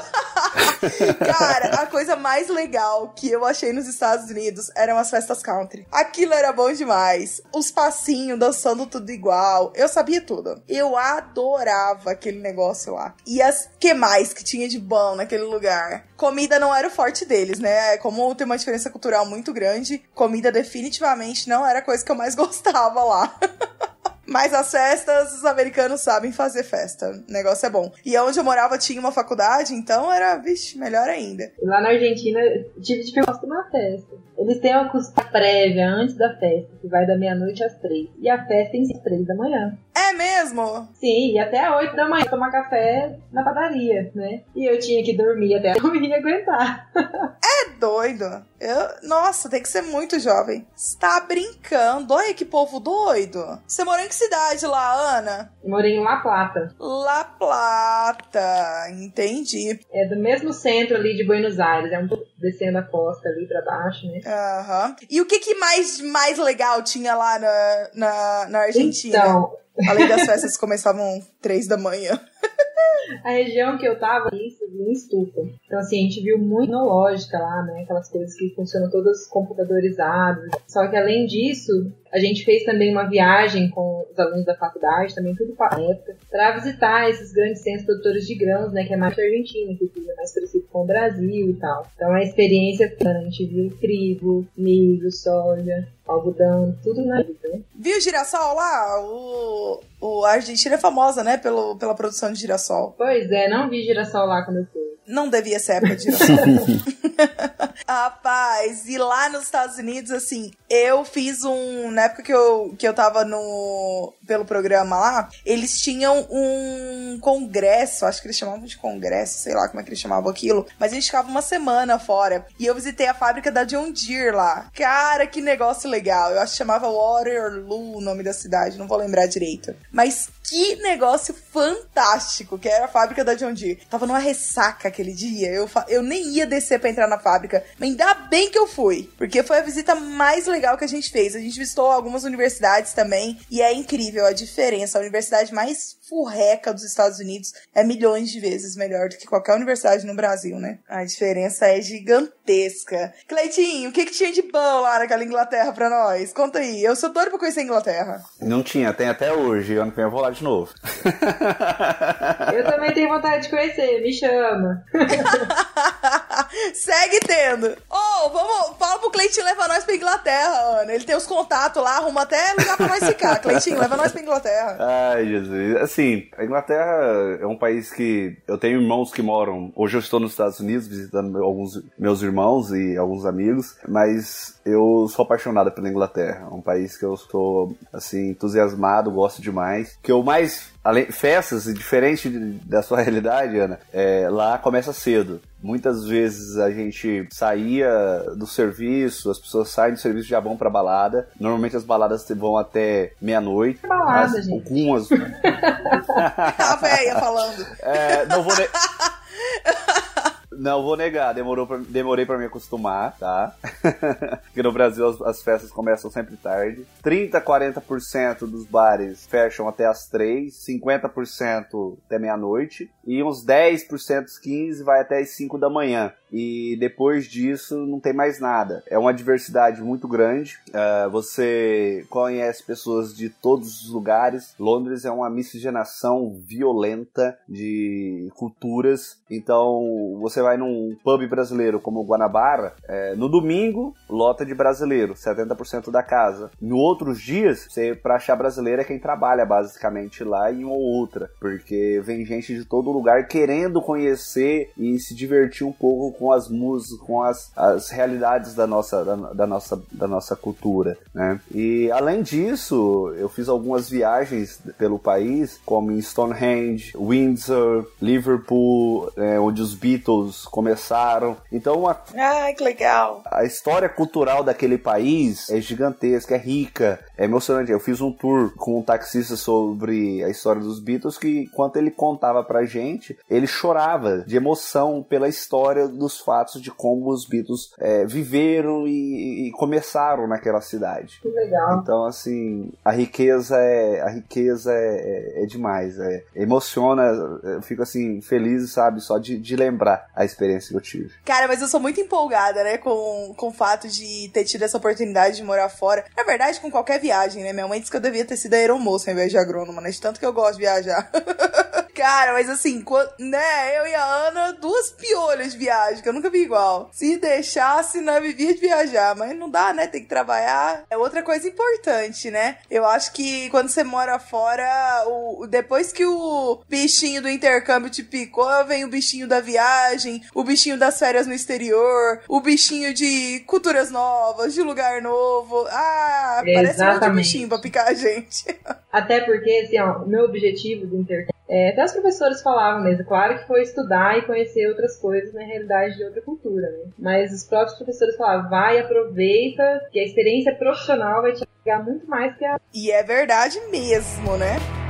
Cara, a coisa mais legal que eu achei nos Estados Unidos eram as festas country. Aquilo era bom demais. Os passinhos, dançando tudo igual. Eu sabia tudo. Eu adorava aquele negócio lá. E as que mais que tinha de bom naquele lugar? Comida não era o forte deles, né? Como tem uma diferença cultural muito grande, comida definitivamente não era a coisa que eu mais gostava lá. Mas as festas, os americanos sabem fazer festa. O negócio é bom. E onde eu morava tinha uma faculdade, então era, vixe, melhor ainda. Lá na Argentina, tive dificuldade uma festa. Eles têm uma custa prévia antes da festa, que vai da meia-noite às três. E a festa tem às três da manhã. É mesmo? Sim, e até às oito da manhã tomar café na padaria, né? E eu tinha que dormir até eu ia aguentar. é doido. Eu, nossa, tem que ser muito jovem. Está brincando. Olha que povo doido. Você morou em que cidade lá, Ana? Eu morei em La Plata. La Plata, entendi. É do mesmo centro ali de Buenos Aires, é um pouco descendo a costa ali pra baixo, né? Aham. Uhum. E o que, que mais, mais legal tinha lá na, na, na Argentina? Então... Além das festas começavam três da manhã. A região que eu tava isso em estufa. Então, assim, a gente viu muito tecnológica lá, né? Aquelas coisas que funcionam todas computadorizadas. Só que além disso, a gente fez também uma viagem com os alunos da faculdade, também tudo para a época, para visitar esses grandes centros produtores de grãos, né? Que é mais que a Argentina, que é mais parecido com o Brasil e tal. Então, a experiência, a gente viu trigo, milho, soja, algodão, tudo na vida, né? Viu girassol lá? O, o, a Argentina é famosa, né, pelo, pela produção de girassol. Pois é, não vi girassol lá quando eu fui. Não devia ser época de girassol. Rapaz, e lá nos Estados Unidos, assim, eu fiz um. Na época que eu, que eu tava no. pelo programa lá, eles tinham um congresso, acho que eles chamavam de congresso, sei lá como é que eles chamavam aquilo, mas a gente ficava uma semana fora. E eu visitei a fábrica da John Deere lá. Cara, que negócio legal. Eu acho que chamava Waterloo o nome da cidade, não vou lembrar direito. Mas que negócio fantástico que era a fábrica da John Deere. Tava numa ressaca aquele dia. Eu, eu nem ia descer para entrar na fábrica. Mas ainda bem que eu fui. Porque foi a visita mais legal que a gente fez. A gente visitou algumas universidades também. E é incrível a diferença. A universidade mais furreca dos Estados Unidos é milhões de vezes melhor do que qualquer universidade no Brasil, né? A diferença é gigantesca. Cleitinho, o que, que tinha de bom lá naquela Inglaterra pra nós? Conta aí. Eu sou doido pra conhecer a Inglaterra. Não tinha, tem até hoje. Ano que vem eu vou lá de novo. eu também tenho vontade de conhecer, me chama. Segue tendo. Ô, oh, vamos. Fala pro Cleitinho levar nós pra Inglaterra, Ana. Ele tem os contatos lá, arruma até lugar pra nós ficar. Cleitinho, leva nós pra Inglaterra. Ai, Jesus. Assim, a Inglaterra é um país que eu tenho irmãos que moram. Hoje eu estou nos Estados Unidos visitando alguns meus irmãos e alguns amigos, mas eu sou apaixonado pela Inglaterra. É um país que eu estou, assim, entusiasmado, gosto demais. Que eu mais. Além, festas, diferente da sua realidade, Ana, é, lá começa cedo. Muitas vezes a gente saía do serviço, as pessoas saem do serviço e já vão pra balada. Normalmente as baladas vão até meia-noite. Balada, gente. Algumas. a véia falando. É, não vou. Ne... Não vou negar, demorou pra, demorei para me acostumar, tá? Porque no Brasil as, as, festas começam sempre tarde. 30, 40% dos bares fecham até as 3, 50% até meia-noite e uns 10%, 15% vai até as 5 da manhã. E depois disso não tem mais nada. É uma diversidade muito grande. Uh, você conhece pessoas de todos os lugares. Londres é uma miscigenação violenta de culturas. Então você vai num pub brasileiro como o Guanabara, é, no domingo lota de brasileiro, 70% da casa. Em outros dias, você para achar brasileiro é quem trabalha basicamente lá e uma ou outra, porque vem gente de todo lugar querendo conhecer e se divertir um pouco com as músicas, com as, as realidades da nossa, da, da nossa, da nossa cultura, né? E além disso, eu fiz algumas viagens pelo país, como em Stonehenge, Windsor, Liverpool, é, onde os Beatles começaram. Então, a, Ai, que legal! A história cultural daquele país é gigantesca, é rica, é emocionante. Eu fiz um tour com um taxista sobre a história dos Beatles que, enquanto ele contava pra gente, ele chorava de emoção pela história dos fatos de como os Beatles é, viveram e, e, começaram naquela cidade. Que legal. Então, assim, a riqueza é, a riqueza é, é, é demais. É, emociona, eu fico assim, feliz, sabe, só de, de lembrar a experiência que eu tive. Cara, mas eu sou muito empolgada, né, com, com o fato de ter tido essa oportunidade de morar fora. Na verdade, com qualquer viagem, né? Minha mãe disse que eu devia ter sido aeromoça ao invés de agrônoma, né? De tanto que eu gosto de viajar. Cara, mas assim, quando, né, eu e a Ana, duas piolhas de viagem, que eu nunca vi igual. Se deixasse, não vivia de viajar, mas não dá, né? Tem que trabalhar. É outra coisa importante, né? Eu acho que quando você mora fora, o, depois que o bichinho do intercâmbio te picou, vem o bichinho da viagem, o bichinho das férias no exterior, o bichinho de culturas novas, de lugar novo. Ah, parece um bichinho pra picar a gente. Até porque, assim, ó, o meu objetivo do intercâmbio é, até os professores falavam mesmo, claro que foi estudar e conhecer outras coisas na realidade de outra cultura, né? Mas os próprios professores falavam, vai, aproveita, que a experiência profissional vai te pegar muito mais que a. E é verdade mesmo, né?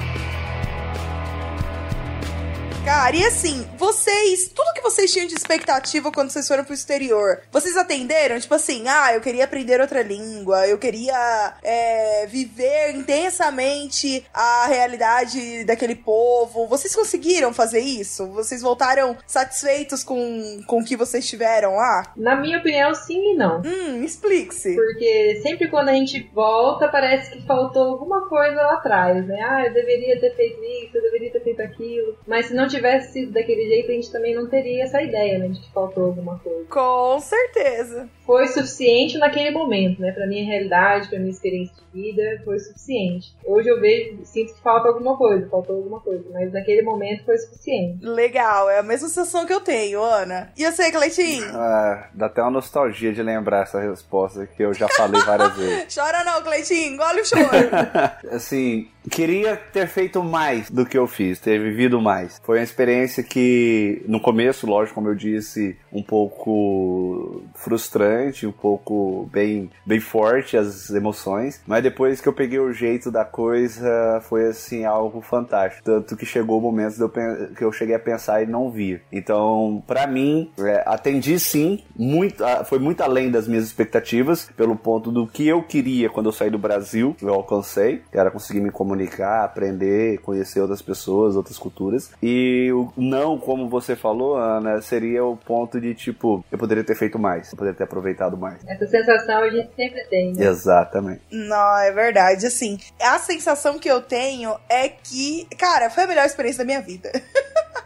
Cara, e assim, vocês, tudo que vocês tinham de expectativa quando vocês foram pro exterior, vocês atenderam? Tipo assim, ah, eu queria aprender outra língua, eu queria é, viver intensamente a realidade daquele povo. Vocês conseguiram fazer isso? Vocês voltaram satisfeitos com, com o que vocês tiveram lá? Na minha opinião, sim e não. Hum, explique-se. Porque sempre quando a gente volta, parece que faltou alguma coisa lá atrás, né? Ah, eu deveria ter feito isso, eu deveria ter feito aquilo. Mas se não tivesse sido daquele jeito, a gente também não teria essa ideia, né? De que faltou alguma coisa. Com certeza. Foi suficiente naquele momento, né? Pra minha realidade, pra minha experiência de vida, foi suficiente. Hoje eu vejo, sinto que falta alguma coisa, faltou alguma coisa, mas naquele momento foi suficiente. Legal, é a mesma sensação que eu tenho, Ana. E você, Cleitinho? Ah, dá até uma nostalgia de lembrar essa resposta que eu já falei várias vezes. Chora não, Cleitinho, engole o choro. assim, queria ter feito mais do que eu fiz, ter vivido mais. Foi uma experiência que, no começo, lógico, como eu disse, um pouco frustrante, um pouco bem, bem forte as emoções, mas depois que eu peguei o jeito da coisa, foi assim, algo fantástico. Tanto que chegou o momento eu, que eu cheguei a pensar e não vir. Então, para mim, é, atendi sim, muito, foi muito além das minhas expectativas, pelo ponto do que eu queria quando eu saí do Brasil, eu alcancei, que era conseguir me comunicar, aprender, conhecer outras pessoas, outras culturas. E o não, como você falou, Ana, seria o ponto de tipo, eu poderia ter feito mais, eu poderia ter aproveitado mais. Essa sensação a gente sempre tem. Né? Exatamente. Não, é verdade. Assim, a sensação que eu tenho é que, cara, foi a melhor experiência da minha vida.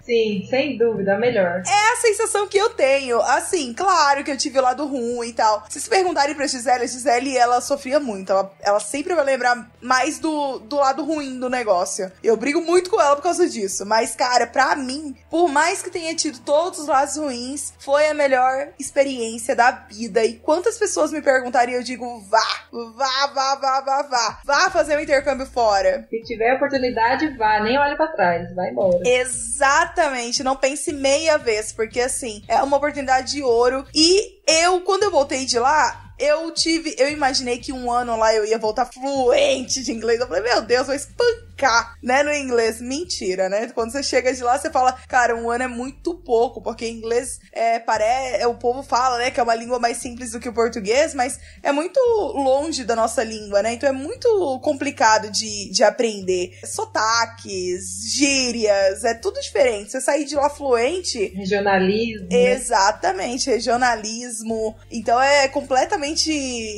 Sim, sem dúvida, melhor. É a sensação que eu tenho. Assim, claro que eu tive o lado ruim e tal. Se vocês perguntarem pra Gisele, a Gisele, ela sofria muito. Ela, ela sempre vai lembrar mais do, do lado ruim do negócio. Eu brigo muito com ela por causa disso. Mas, cara, pra mim, por mais que tenha tido todos os lados ruins, foi a melhor experiência da vida. E quantas pessoas me perguntarem, eu digo, vá, vá, vá, vá, vá, vá. Vá fazer um intercâmbio fora. Se tiver oportunidade, vá. Nem olhe para trás. Vai embora. Exatamente Exatamente, não pense meia vez, porque assim, é uma oportunidade de ouro. E eu, quando eu voltei de lá, eu tive. Eu imaginei que um ano lá eu ia voltar fluente de inglês. Eu falei, meu Deus, vou espancar comunicar, né, no inglês. Mentira, né? Quando você chega de lá, você fala, cara, um ano é muito pouco, porque inglês é, parece, é, o povo fala, né, que é uma língua mais simples do que o português, mas é muito longe da nossa língua, né? Então é muito complicado de, de aprender. Sotaques, gírias, é tudo diferente. Você sair de lá fluente. Regionalismo. Né? Exatamente, regionalismo. Então é completamente.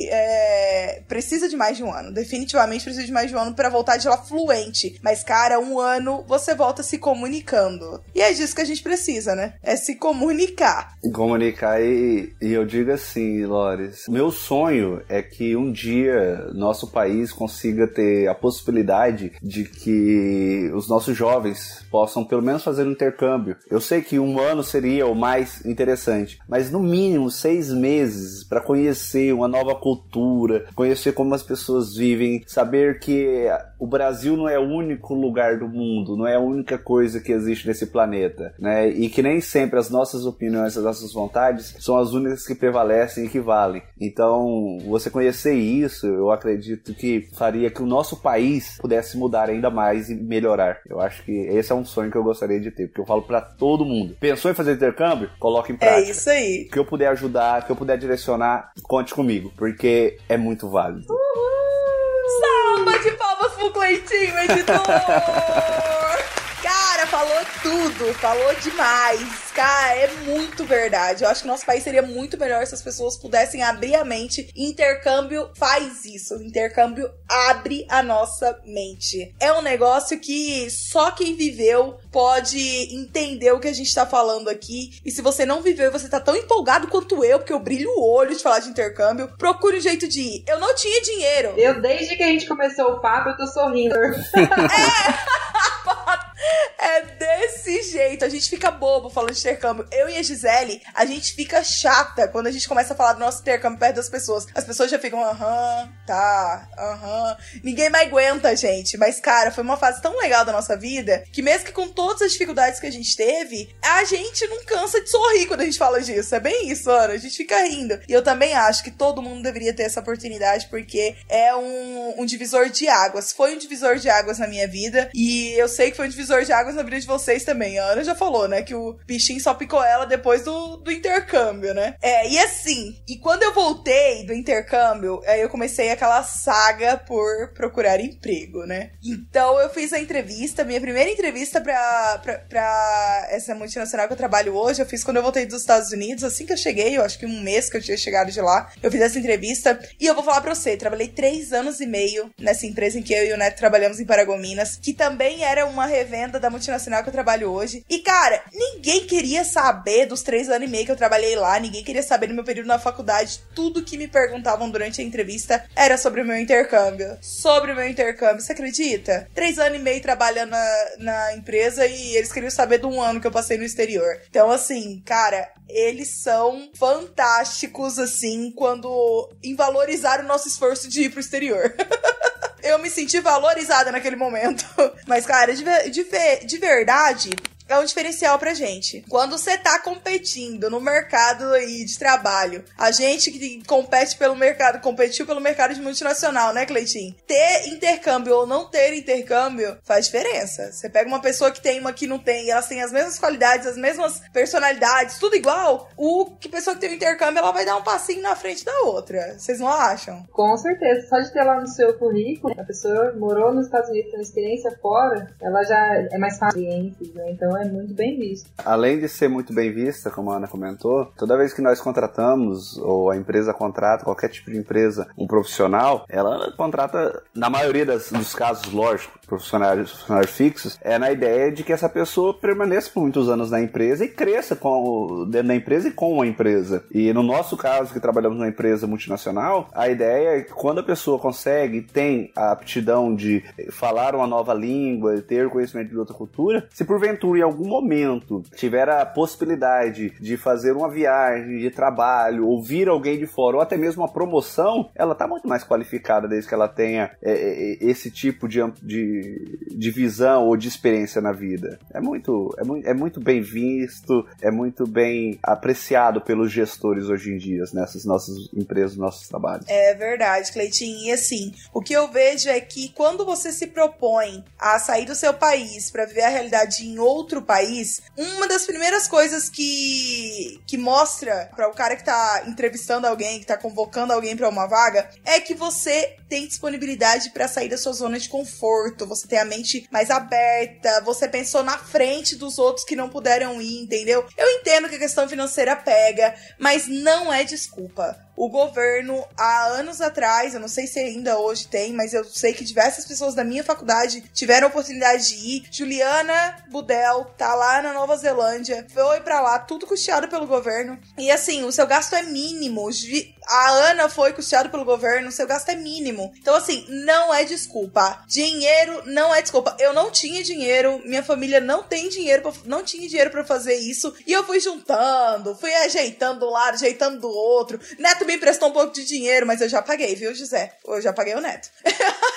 É, precisa de mais de um ano. Definitivamente precisa de mais de um ano para voltar de lá fluente. Mas, cara, um ano você volta se comunicando. E é disso que a gente precisa, né? É se comunicar. Comunicar e, e eu digo assim, Lores, meu sonho é que um dia nosso país consiga ter a possibilidade de que os nossos jovens possam pelo menos fazer um intercâmbio. Eu sei que um ano seria o mais interessante, mas no mínimo seis meses para conhecer uma nova cultura, conhecer como as pessoas vivem, saber que o Brasil não é o único lugar do mundo, não é a única coisa que existe nesse planeta, né? E que nem sempre as nossas opiniões, as nossas vontades são as únicas que prevalecem e que valem. Então, você conhecer isso, eu acredito que faria que o nosso país pudesse mudar ainda mais e melhorar. Eu acho que esse é um sonho que eu gostaria de ter, porque eu falo para todo mundo. Pensou em fazer intercâmbio? Coloque em prática. É isso aí. Que eu puder ajudar, que eu puder direcionar, conte comigo, porque é muito válido. Uhul! De palmas pro Cleitinho, editor! Falou tudo, falou demais. Cara, é muito verdade. Eu acho que nosso país seria muito melhor se as pessoas pudessem abrir a mente. Intercâmbio faz isso. Intercâmbio abre a nossa mente. É um negócio que só quem viveu pode entender o que a gente tá falando aqui. E se você não viveu e você tá tão empolgado quanto eu, porque eu brilho o olho de falar de intercâmbio, procure um jeito de ir. Eu não tinha dinheiro. Eu, desde que a gente começou o papo, eu tô sorrindo. é desse jeito. A gente fica bobo falando de intercâmbio. Eu e a Gisele, a gente fica chata quando a gente começa a falar do nosso intercâmbio perto das pessoas. As pessoas já ficam, aham, tá, aham. Ninguém mais aguenta, gente. Mas, cara, foi uma fase tão legal da nossa vida que, mesmo que com todas as dificuldades que a gente teve, a gente não cansa de sorrir quando a gente fala disso. É bem isso, Ana. A gente fica rindo. E eu também acho que todo mundo deveria ter essa oportunidade porque é um, um divisor de águas. Foi um divisor de águas na minha vida e eu sei que foi um divisor de águas na vida de vocês também. A Ana já falou, né, que o bichinho só picou ela depois do, do intercâmbio, né? É, e assim, e quando eu voltei do intercâmbio, aí eu comecei aquela saga por procurar emprego, né? Então eu fiz a entrevista, minha primeira entrevista pra, pra, pra essa multinacional que eu trabalho hoje, eu fiz quando eu voltei dos Estados Unidos, assim que eu cheguei, eu acho que um mês que eu tinha chegado de lá, eu fiz essa entrevista e eu vou falar pra você, trabalhei três anos e meio nessa empresa em que eu e o Neto trabalhamos em Paragominas, que também era uma revenda da multinacional que eu trabalho hoje. E cara, ninguém queria saber dos três anos e meio que eu trabalhei lá, ninguém queria saber do meu período na faculdade. Tudo que me perguntavam durante a entrevista era sobre o meu intercâmbio. Sobre o meu intercâmbio, você acredita? Três anos e meio trabalhando na, na empresa e eles queriam saber de um ano que eu passei no exterior. Então, assim, cara, eles são fantásticos, assim, quando em valorizar o nosso esforço de ir pro exterior. eu me senti valorizada naquele momento. Mas, cara, de, de, de verdade, é um diferencial pra gente. Quando você tá competindo no mercado aí de trabalho, a gente que compete pelo mercado, competiu pelo mercado de multinacional, né, Cleitinho? Ter intercâmbio ou não ter intercâmbio faz diferença. Você pega uma pessoa que tem uma que não tem, elas têm as mesmas qualidades, as mesmas personalidades, tudo igual, o que pessoa que tem o intercâmbio, ela vai dar um passinho na frente da outra. Vocês não acham? Com certeza. Só de ter lá no seu currículo, a pessoa morou nos Estados Unidos, tem experiência fora, ela já é mais fácil, né? Então é muito bem visto. Além de ser muito bem vista, como a Ana comentou, toda vez que nós contratamos, ou a empresa contrata, qualquer tipo de empresa, um profissional, ela contrata, na maioria das, dos casos, lógico, profissionais, profissionais fixos, é na ideia de que essa pessoa permaneça por muitos anos na empresa e cresça com, dentro da empresa e com a empresa. E no nosso caso, que trabalhamos numa empresa multinacional, a ideia é que quando a pessoa consegue, tem a aptidão de falar uma nova língua, ter conhecimento de outra cultura, se porventura algum momento tiver a possibilidade de fazer uma viagem de trabalho, ouvir alguém de fora, ou até mesmo uma promoção, ela tá muito mais qualificada desde que ela tenha é, é, esse tipo de, de, de visão ou de experiência na vida. É muito, é muito, é muito bem visto, é muito bem apreciado pelos gestores hoje em dia nessas nossas empresas, nossos trabalhos. É verdade, Cleitinho. E assim, o que eu vejo é que quando você se propõe a sair do seu país para viver a realidade em outro país, uma das primeiras coisas que, que mostra para o cara que tá entrevistando alguém, que tá convocando alguém para uma vaga, é que você tem disponibilidade para sair da sua zona de conforto, você tem a mente mais aberta, você pensou na frente dos outros que não puderam ir, entendeu? Eu entendo que a questão financeira pega, mas não é desculpa o governo, há anos atrás, eu não sei se ainda hoje tem, mas eu sei que diversas pessoas da minha faculdade tiveram a oportunidade de ir. Juliana Budel tá lá na Nova Zelândia, foi para lá, tudo custeado pelo governo. E assim, o seu gasto é mínimo. A Ana foi custeado pelo governo, seu gasto é mínimo. Então, assim, não é desculpa. Dinheiro não é desculpa. Eu não tinha dinheiro, minha família não tem dinheiro, pra, não tinha dinheiro para fazer isso. E eu fui juntando, fui ajeitando do lado, ajeitando do outro. Neto me emprestou um pouco de dinheiro, mas eu já paguei, viu, José? Eu já paguei o Neto.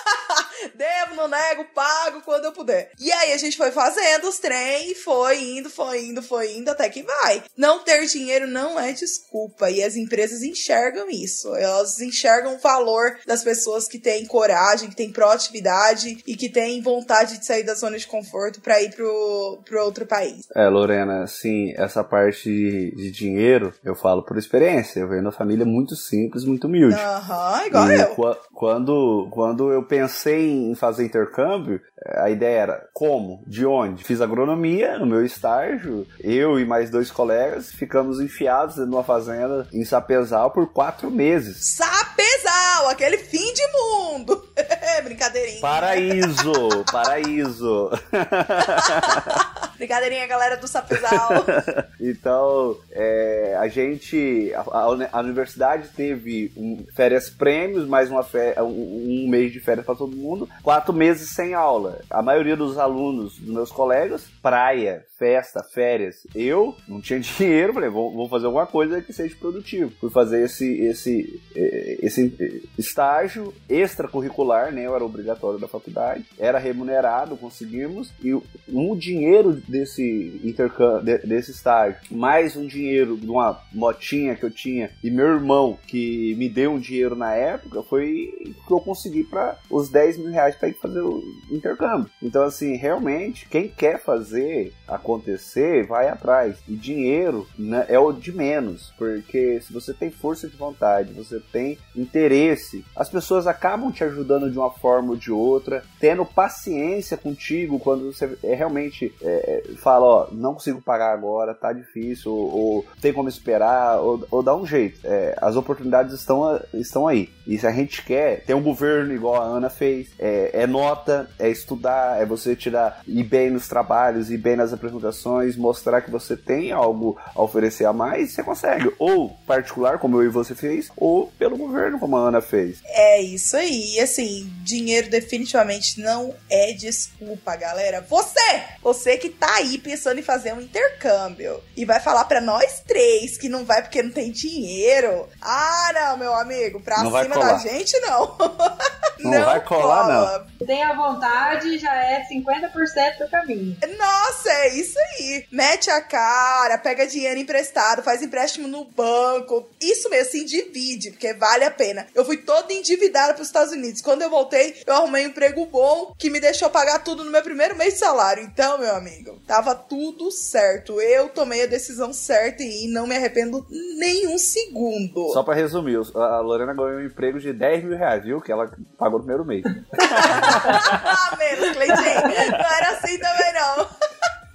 Devo, não nego, pago quando eu puder. E aí a gente foi fazendo os trem, foi indo, foi indo, foi indo, até que vai. Não ter dinheiro não é desculpa. E as empresas enxergam isso. Elas enxergam o valor das pessoas que têm coragem, que têm proatividade e que têm vontade de sair da zona de conforto para ir pro, pro outro país. É, Lorena, assim, essa parte de, de dinheiro, eu falo por experiência. Eu venho da família muito simples, muito humilde. Aham, uhum, igual e eu. Quando, quando eu pensei em fazer intercâmbio, a ideia era como, de onde. Fiz agronomia no meu estágio, eu e mais dois colegas ficamos enfiados numa fazenda em Sapezal por quatro meses. Sapezal, aquele fim de mundo! Brincadeirinha. Paraíso, paraíso. Brincadeirinha, galera do Sapezal. então, é, a gente, a, a, universidade teve um, férias prêmios, mais uma um, um mês de férias para todo mundo, quatro meses sem aula. A maioria dos alunos, dos meus colegas, praia, festa, férias. Eu não tinha dinheiro, falei, vou, vou fazer alguma coisa que seja produtivo. Fui fazer esse, esse, esse estágio extracurricular, né? Eu era obrigatório da faculdade, era remunerado, conseguimos, e um dinheiro desse intercâmbio, desse estágio, mais um dinheiro de uma motinha que eu tinha, e meu irmão, que me deu um dinheiro na época, foi que eu consegui para os 10 mil reais para ir fazer o intercâmbio. Então, assim, realmente, quem quer fazer a acontecer, vai atrás. E dinheiro né, é o de menos, porque se você tem força de vontade, você tem interesse, as pessoas acabam te ajudando de uma forma ou de outra, tendo paciência contigo quando você é, realmente é, fala, ó, não consigo pagar agora, tá difícil, ou, ou tem como esperar, ou, ou dá um jeito. É, as oportunidades estão, estão aí. E se a gente quer, ter um governo igual a Ana fez, é, é nota, é estudar, é você tirar, ir bem nos trabalhos, ir bem nas apresentações divulgações, mostrar que você tem algo a oferecer a mais, você consegue. Ou particular, como eu e você fez, ou pelo governo, como a Ana fez. É isso aí. E assim, dinheiro definitivamente não é desculpa, galera. Você! Você que tá aí pensando em fazer um intercâmbio e vai falar para nós três que não vai porque não tem dinheiro. Ah, não, meu amigo, pra não cima da gente, não. Não, não vai colar, cola. não. Tem a vontade, já é 50% do caminho. Nossa, é isso aí. Mete a cara, pega dinheiro emprestado, faz empréstimo no banco. Isso mesmo, se divide, porque vale a pena. Eu fui toda endividada pros Estados Unidos. Quando eu voltei, eu arrumei um emprego bom que me deixou pagar tudo no meu primeiro mês de salário. Então, meu amigo, tava tudo certo. Eu tomei a decisão certa e não me arrependo nem um segundo. Só pra resumir, a Lorena ganhou um emprego de 10 mil reais, viu? Que ela pagou no primeiro mês. Menos, Cleitinho. Não era assim também, não.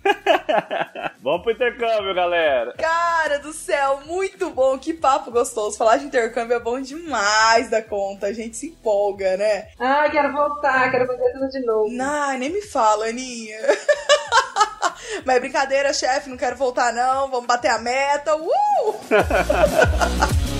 Vamos pro intercâmbio, galera. Cara do céu, muito bom. Que papo gostoso. Falar de intercâmbio é bom demais da conta. A gente se empolga, né? Ah, quero voltar, quero fazer tudo de novo. Ai, nem me fala, Aninha. Mas brincadeira, chefe, não quero voltar não. Vamos bater a meta. Uh!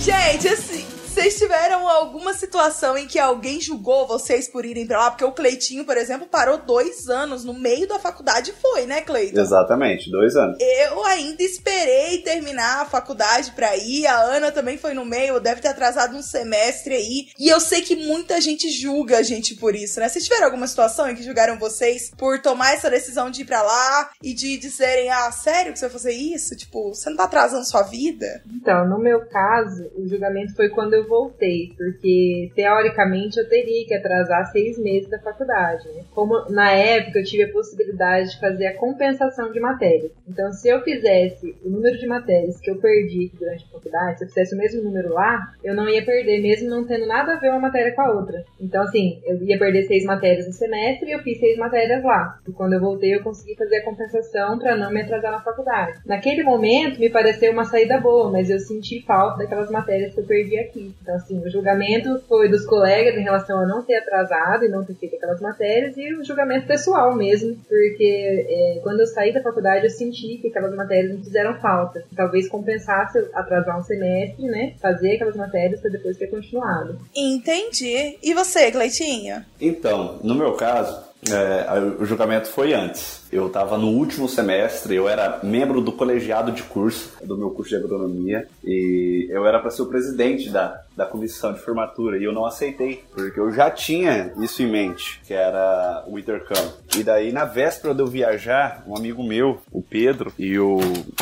Gente, assim, Vocês tiveram alguma situação em que alguém julgou vocês por irem pra lá? Porque o Cleitinho, por exemplo, parou dois anos no meio da faculdade e foi, né, Cleiton? Exatamente, dois anos. Eu ainda esperei terminar a faculdade pra ir. A Ana também foi no meio, deve ter atrasado um semestre aí. E eu sei que muita gente julga a gente por isso, né? Vocês tiveram alguma situação em que julgaram vocês por tomar essa decisão de ir pra lá e de dizerem, ah, sério que você vai fazer isso? Tipo, você não tá atrasando sua vida? Então, no meu caso, o julgamento foi quando voltei, porque teoricamente eu teria que atrasar seis meses da faculdade, né? Como na época eu tive a possibilidade de fazer a compensação de matérias. Então, se eu fizesse o número de matérias que eu perdi durante a faculdade, se eu fizesse o mesmo número lá, eu não ia perder, mesmo não tendo nada a ver uma matéria com a outra. Então, assim, eu ia perder seis matérias no semestre e eu fiz seis matérias lá. E quando eu voltei, eu consegui fazer a compensação para não me atrasar na faculdade. Naquele momento, me pareceu uma saída boa, mas eu senti falta daquelas matérias que eu perdi aqui. Então, assim, o julgamento foi dos colegas em relação a não ter atrasado e não ter feito aquelas matérias, e o julgamento pessoal mesmo, porque é, quando eu saí da faculdade, eu senti que aquelas matérias não fizeram falta. Talvez compensasse atrasar um semestre, né? Fazer aquelas matérias para depois ter continuado. Entendi. E você, Cleitinho? Então, no meu caso, é, o julgamento foi antes. Eu estava no último semestre, eu era membro do colegiado de curso, do meu curso de agronomia, e eu era para ser o presidente da, da comissão de formatura, e eu não aceitei, porque eu já tinha isso em mente, que era o intercâmbio. E daí, na véspera de eu viajar, um amigo meu, o Pedro e o,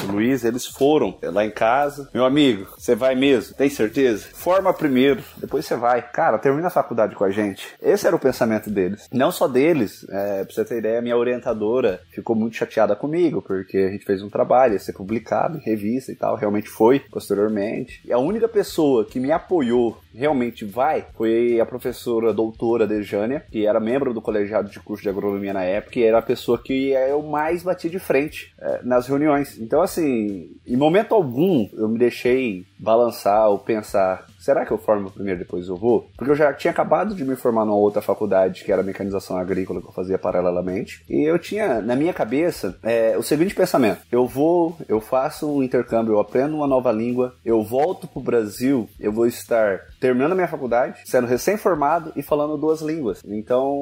Luiz, eles foram lá em casa. Meu amigo, você vai mesmo? Tem certeza? Forma primeiro, depois você vai. Cara, termina a faculdade com a gente. Esse era o pensamento deles. Não só deles, é, pra você ter ideia, minha orientadora ficou muito chateada comigo, porque a gente fez um trabalho, ia ser publicado em revista e tal, realmente foi posteriormente. E a única pessoa que me apoiou realmente vai foi a professora doutora Dejânia, que era membro do colegiado de curso de agronomia na época, e era a pessoa que eu mais bati de frente é, nas reuniões. Então, assim, em momento algum eu me deixei balançar ou pensar será que eu formo primeiro depois eu vou? Porque eu já tinha acabado de me formar numa outra faculdade, que era mecanização agrícola, que eu fazia paralelamente, e eu tinha na minha cabeça é, o seguinte pensamento: eu vou, eu faço um intercâmbio, eu aprendo uma nova língua, eu volto pro Brasil, eu vou estar terminando a minha faculdade, sendo recém-formado e falando duas línguas. Então,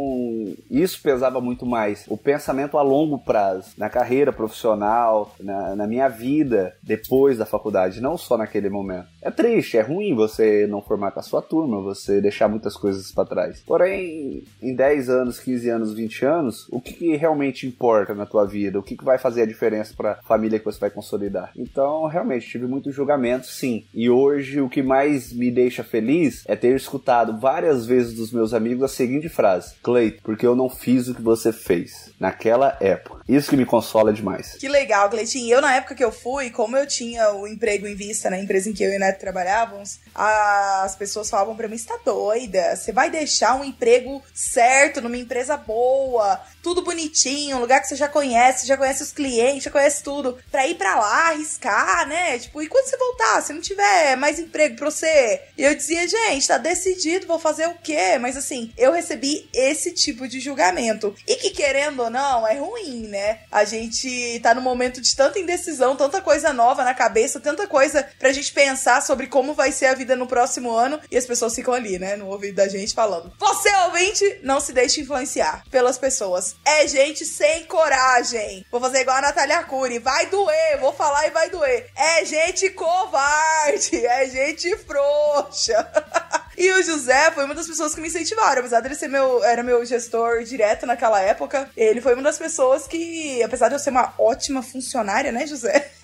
isso pesava muito mais. O pensamento a longo prazo, na carreira profissional, na, na minha vida depois da faculdade, não só naquele momento. É triste, é ruim você não formar com a sua turma, você deixar muitas coisas para trás. Porém, em 10 anos, 15 anos, 20 anos, o que, que realmente importa na tua vida? O que, que vai fazer a diferença para a família que você vai consolidar? Então, realmente, tive muito julgamento, sim. E hoje, o que mais me deixa feliz é ter escutado várias vezes dos meus amigos a seguinte frase: Cleito, porque eu não fiz o que você fez naquela época. Isso que me consola demais. Que legal, Cleitinho. Eu, na época que eu fui, como eu tinha o emprego em vista na empresa em que eu e o Neto trabalhávamos, as pessoas falavam pra mim: você tá doida? Você vai deixar um emprego certo numa empresa boa, tudo bonitinho, um lugar que você já conhece, já conhece os clientes, já conhece tudo, pra ir pra lá, arriscar, né? Tipo, e quando você voltar, se não tiver mais emprego pra você? E eu dizia, gente, tá decidido, vou fazer o quê? Mas assim, eu recebi esse tipo de julgamento. E que querendo ou não, é ruim, né? A gente tá num momento de tanta indecisão, tanta coisa nova na cabeça, tanta coisa pra gente pensar sobre como vai ser a vida no próximo ano, e as pessoas ficam ali, né, no ouvido da gente falando. Você, ouvinte, não se deixe influenciar pelas pessoas. É gente sem coragem. Vou fazer igual a Natália Arcuri. Vai doer, vou falar e vai doer. É gente covarde, é gente frouxa. E o José foi uma das pessoas que me incentivaram, apesar dele ser meu, era meu gestor direto naquela época. Ele foi uma das pessoas que, apesar de eu ser uma ótima funcionária, né, José?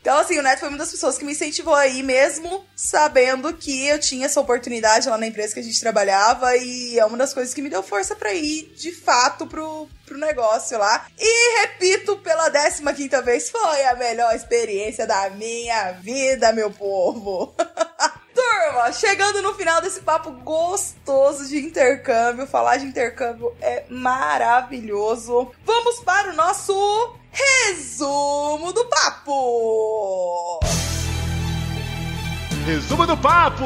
Então, assim, o Neto foi uma das pessoas que me incentivou aí, mesmo sabendo que eu tinha essa oportunidade lá na empresa que a gente trabalhava. E é uma das coisas que me deu força para ir, de fato, pro, pro negócio lá. E repito pela 15 quinta vez, foi a melhor experiência da minha vida, meu povo. Turma, chegando no final desse papo gostoso de intercâmbio, falar de intercâmbio é maravilhoso. Vamos para o nosso resumo do papo. Resumo do papo!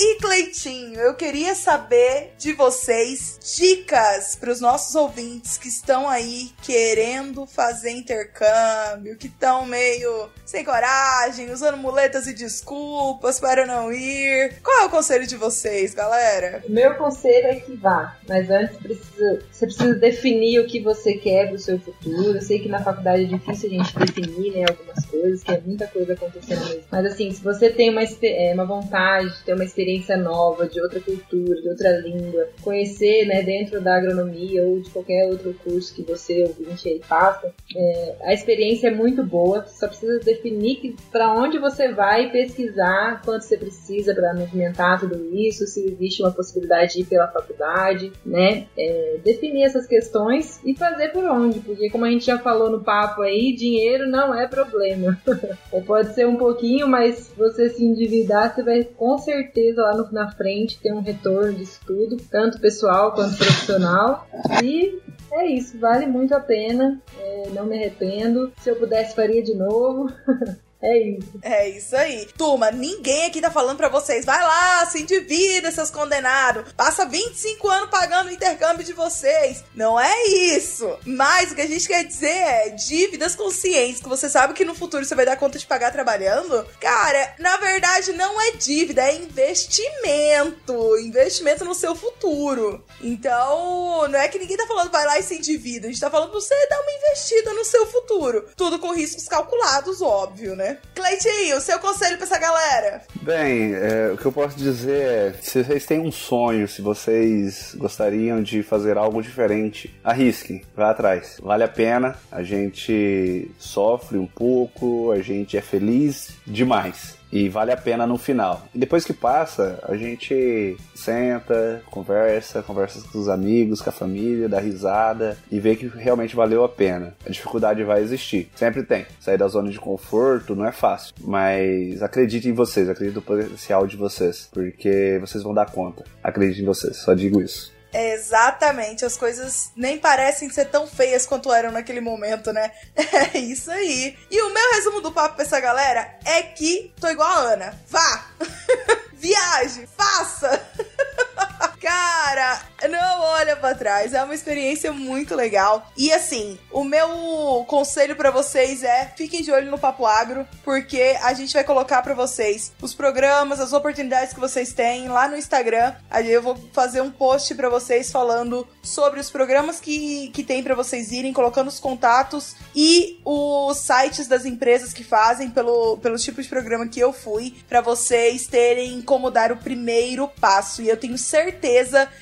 E Cleitinho, eu queria saber de vocês dicas para os nossos ouvintes que estão aí querendo fazer intercâmbio, que estão meio sem coragem, usando muletas e desculpas para não ir. Qual é o conselho de vocês, galera? O meu conselho é que vá, mas antes precisa, você precisa definir o que você quer do seu futuro. Eu sei que na faculdade é difícil a gente definir né, algumas coisas, que é muita coisa acontecendo mesmo. Mas assim, se você tem uma, é, uma vontade de ter uma experiência nova, de outra cultura, de outra língua, conhecer né, dentro da agronomia ou de qualquer outro curso que você ouvinte aí faça, é, a experiência é muito boa, só precisa definir para onde você vai pesquisar, quanto você precisa para movimentar tudo isso, se existe uma possibilidade de ir pela faculdade, né? É, definir essas questões e fazer por onde, porque como a gente já falou no papo aí, dinheiro não é problema. pode ser um pouquinho, mas você se endividar, você vai com certeza lá no, na frente ter um retorno disso tudo, tanto pessoal quanto profissional. E é isso, vale muito a pena. É, não me arrependo. Se eu pudesse, faria de novo. É isso. É isso aí. Turma, ninguém aqui tá falando pra vocês. Vai lá, se endivida, seus condenados. Passa 25 anos pagando o intercâmbio de vocês. Não é isso. Mas o que a gente quer dizer é dívidas conscientes, que você sabe que no futuro você vai dar conta de pagar trabalhando. Cara, na verdade não é dívida, é investimento. Investimento no seu futuro. Então, não é que ninguém tá falando vai lá e se endivida. A gente tá falando pra você dar uma investida no seu futuro. Tudo com riscos calculados, óbvio, né? Cleitinho, seu conselho pra essa galera? Bem, é, o que eu posso dizer é: se vocês têm um sonho, se vocês gostariam de fazer algo diferente, arrisquem, vá atrás. Vale a pena, a gente sofre um pouco, a gente é feliz demais e vale a pena no final. E depois que passa, a gente senta, conversa, conversa com os amigos, com a família, dá risada e vê que realmente valeu a pena. A dificuldade vai existir, sempre tem. Sair da zona de conforto não é fácil, mas acredite em vocês, acredite no potencial de vocês, porque vocês vão dar conta. Acredite em vocês, só digo isso. Exatamente, as coisas nem parecem ser tão feias quanto eram naquele momento, né? É isso aí. E o meu resumo do papo pra essa galera é que tô igual a Ana. Vá! Viaje! Faça! Cara, não olha para trás. É uma experiência muito legal. E assim, o meu conselho para vocês é: fiquem de olho no Papo Agro, porque a gente vai colocar para vocês os programas, as oportunidades que vocês têm lá no Instagram. Aí eu vou fazer um post para vocês falando sobre os programas que, que tem para vocês irem, colocando os contatos e os sites das empresas que fazem pelo, pelos tipos de programa que eu fui, para vocês terem como dar o primeiro passo. E eu tenho certeza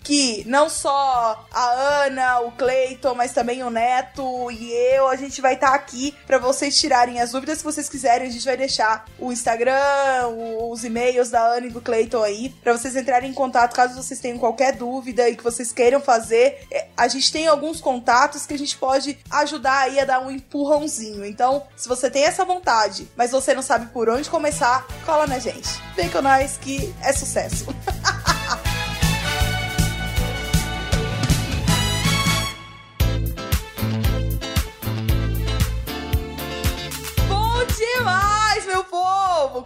que não só a Ana, o Cleiton, mas também o Neto e eu, a gente vai estar tá aqui para vocês tirarem as dúvidas que vocês quiserem. A gente vai deixar o Instagram, os e-mails da Ana e do Cleiton aí, para vocês entrarem em contato caso vocês tenham qualquer dúvida e que vocês queiram fazer. É, a gente tem alguns contatos que a gente pode ajudar aí a dar um empurrãozinho. Então, se você tem essa vontade, mas você não sabe por onde começar, cola na gente. Vem com nós que é sucesso.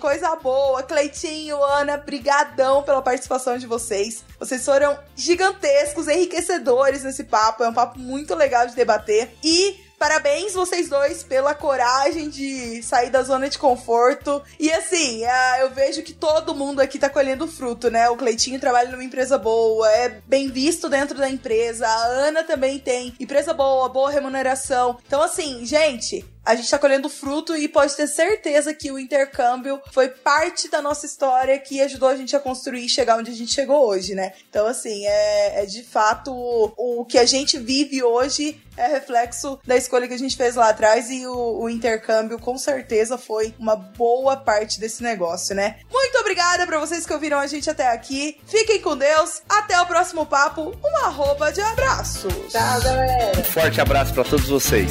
Coisa boa. Cleitinho, Ana, brigadão pela participação de vocês. Vocês foram gigantescos, enriquecedores nesse papo. É um papo muito legal de debater. E Parabéns vocês dois pela coragem de sair da zona de conforto. E assim, é, eu vejo que todo mundo aqui tá colhendo fruto, né? O Cleitinho trabalha numa empresa boa, é bem visto dentro da empresa. A Ana também tem empresa boa, boa remuneração. Então, assim, gente, a gente tá colhendo fruto e pode ter certeza que o intercâmbio foi parte da nossa história que ajudou a gente a construir e chegar onde a gente chegou hoje, né? Então, assim, é, é de fato o, o que a gente vive hoje é reflexo da escolha que a gente fez lá atrás e o, o, intercâmbio com certeza foi uma boa parte desse negócio, né? Muito obrigada para vocês que ouviram a gente até aqui. Fiquem com Deus. Até o próximo papo. Uma arroba de abraços. Tchau, galera. Um forte abraço para todos vocês.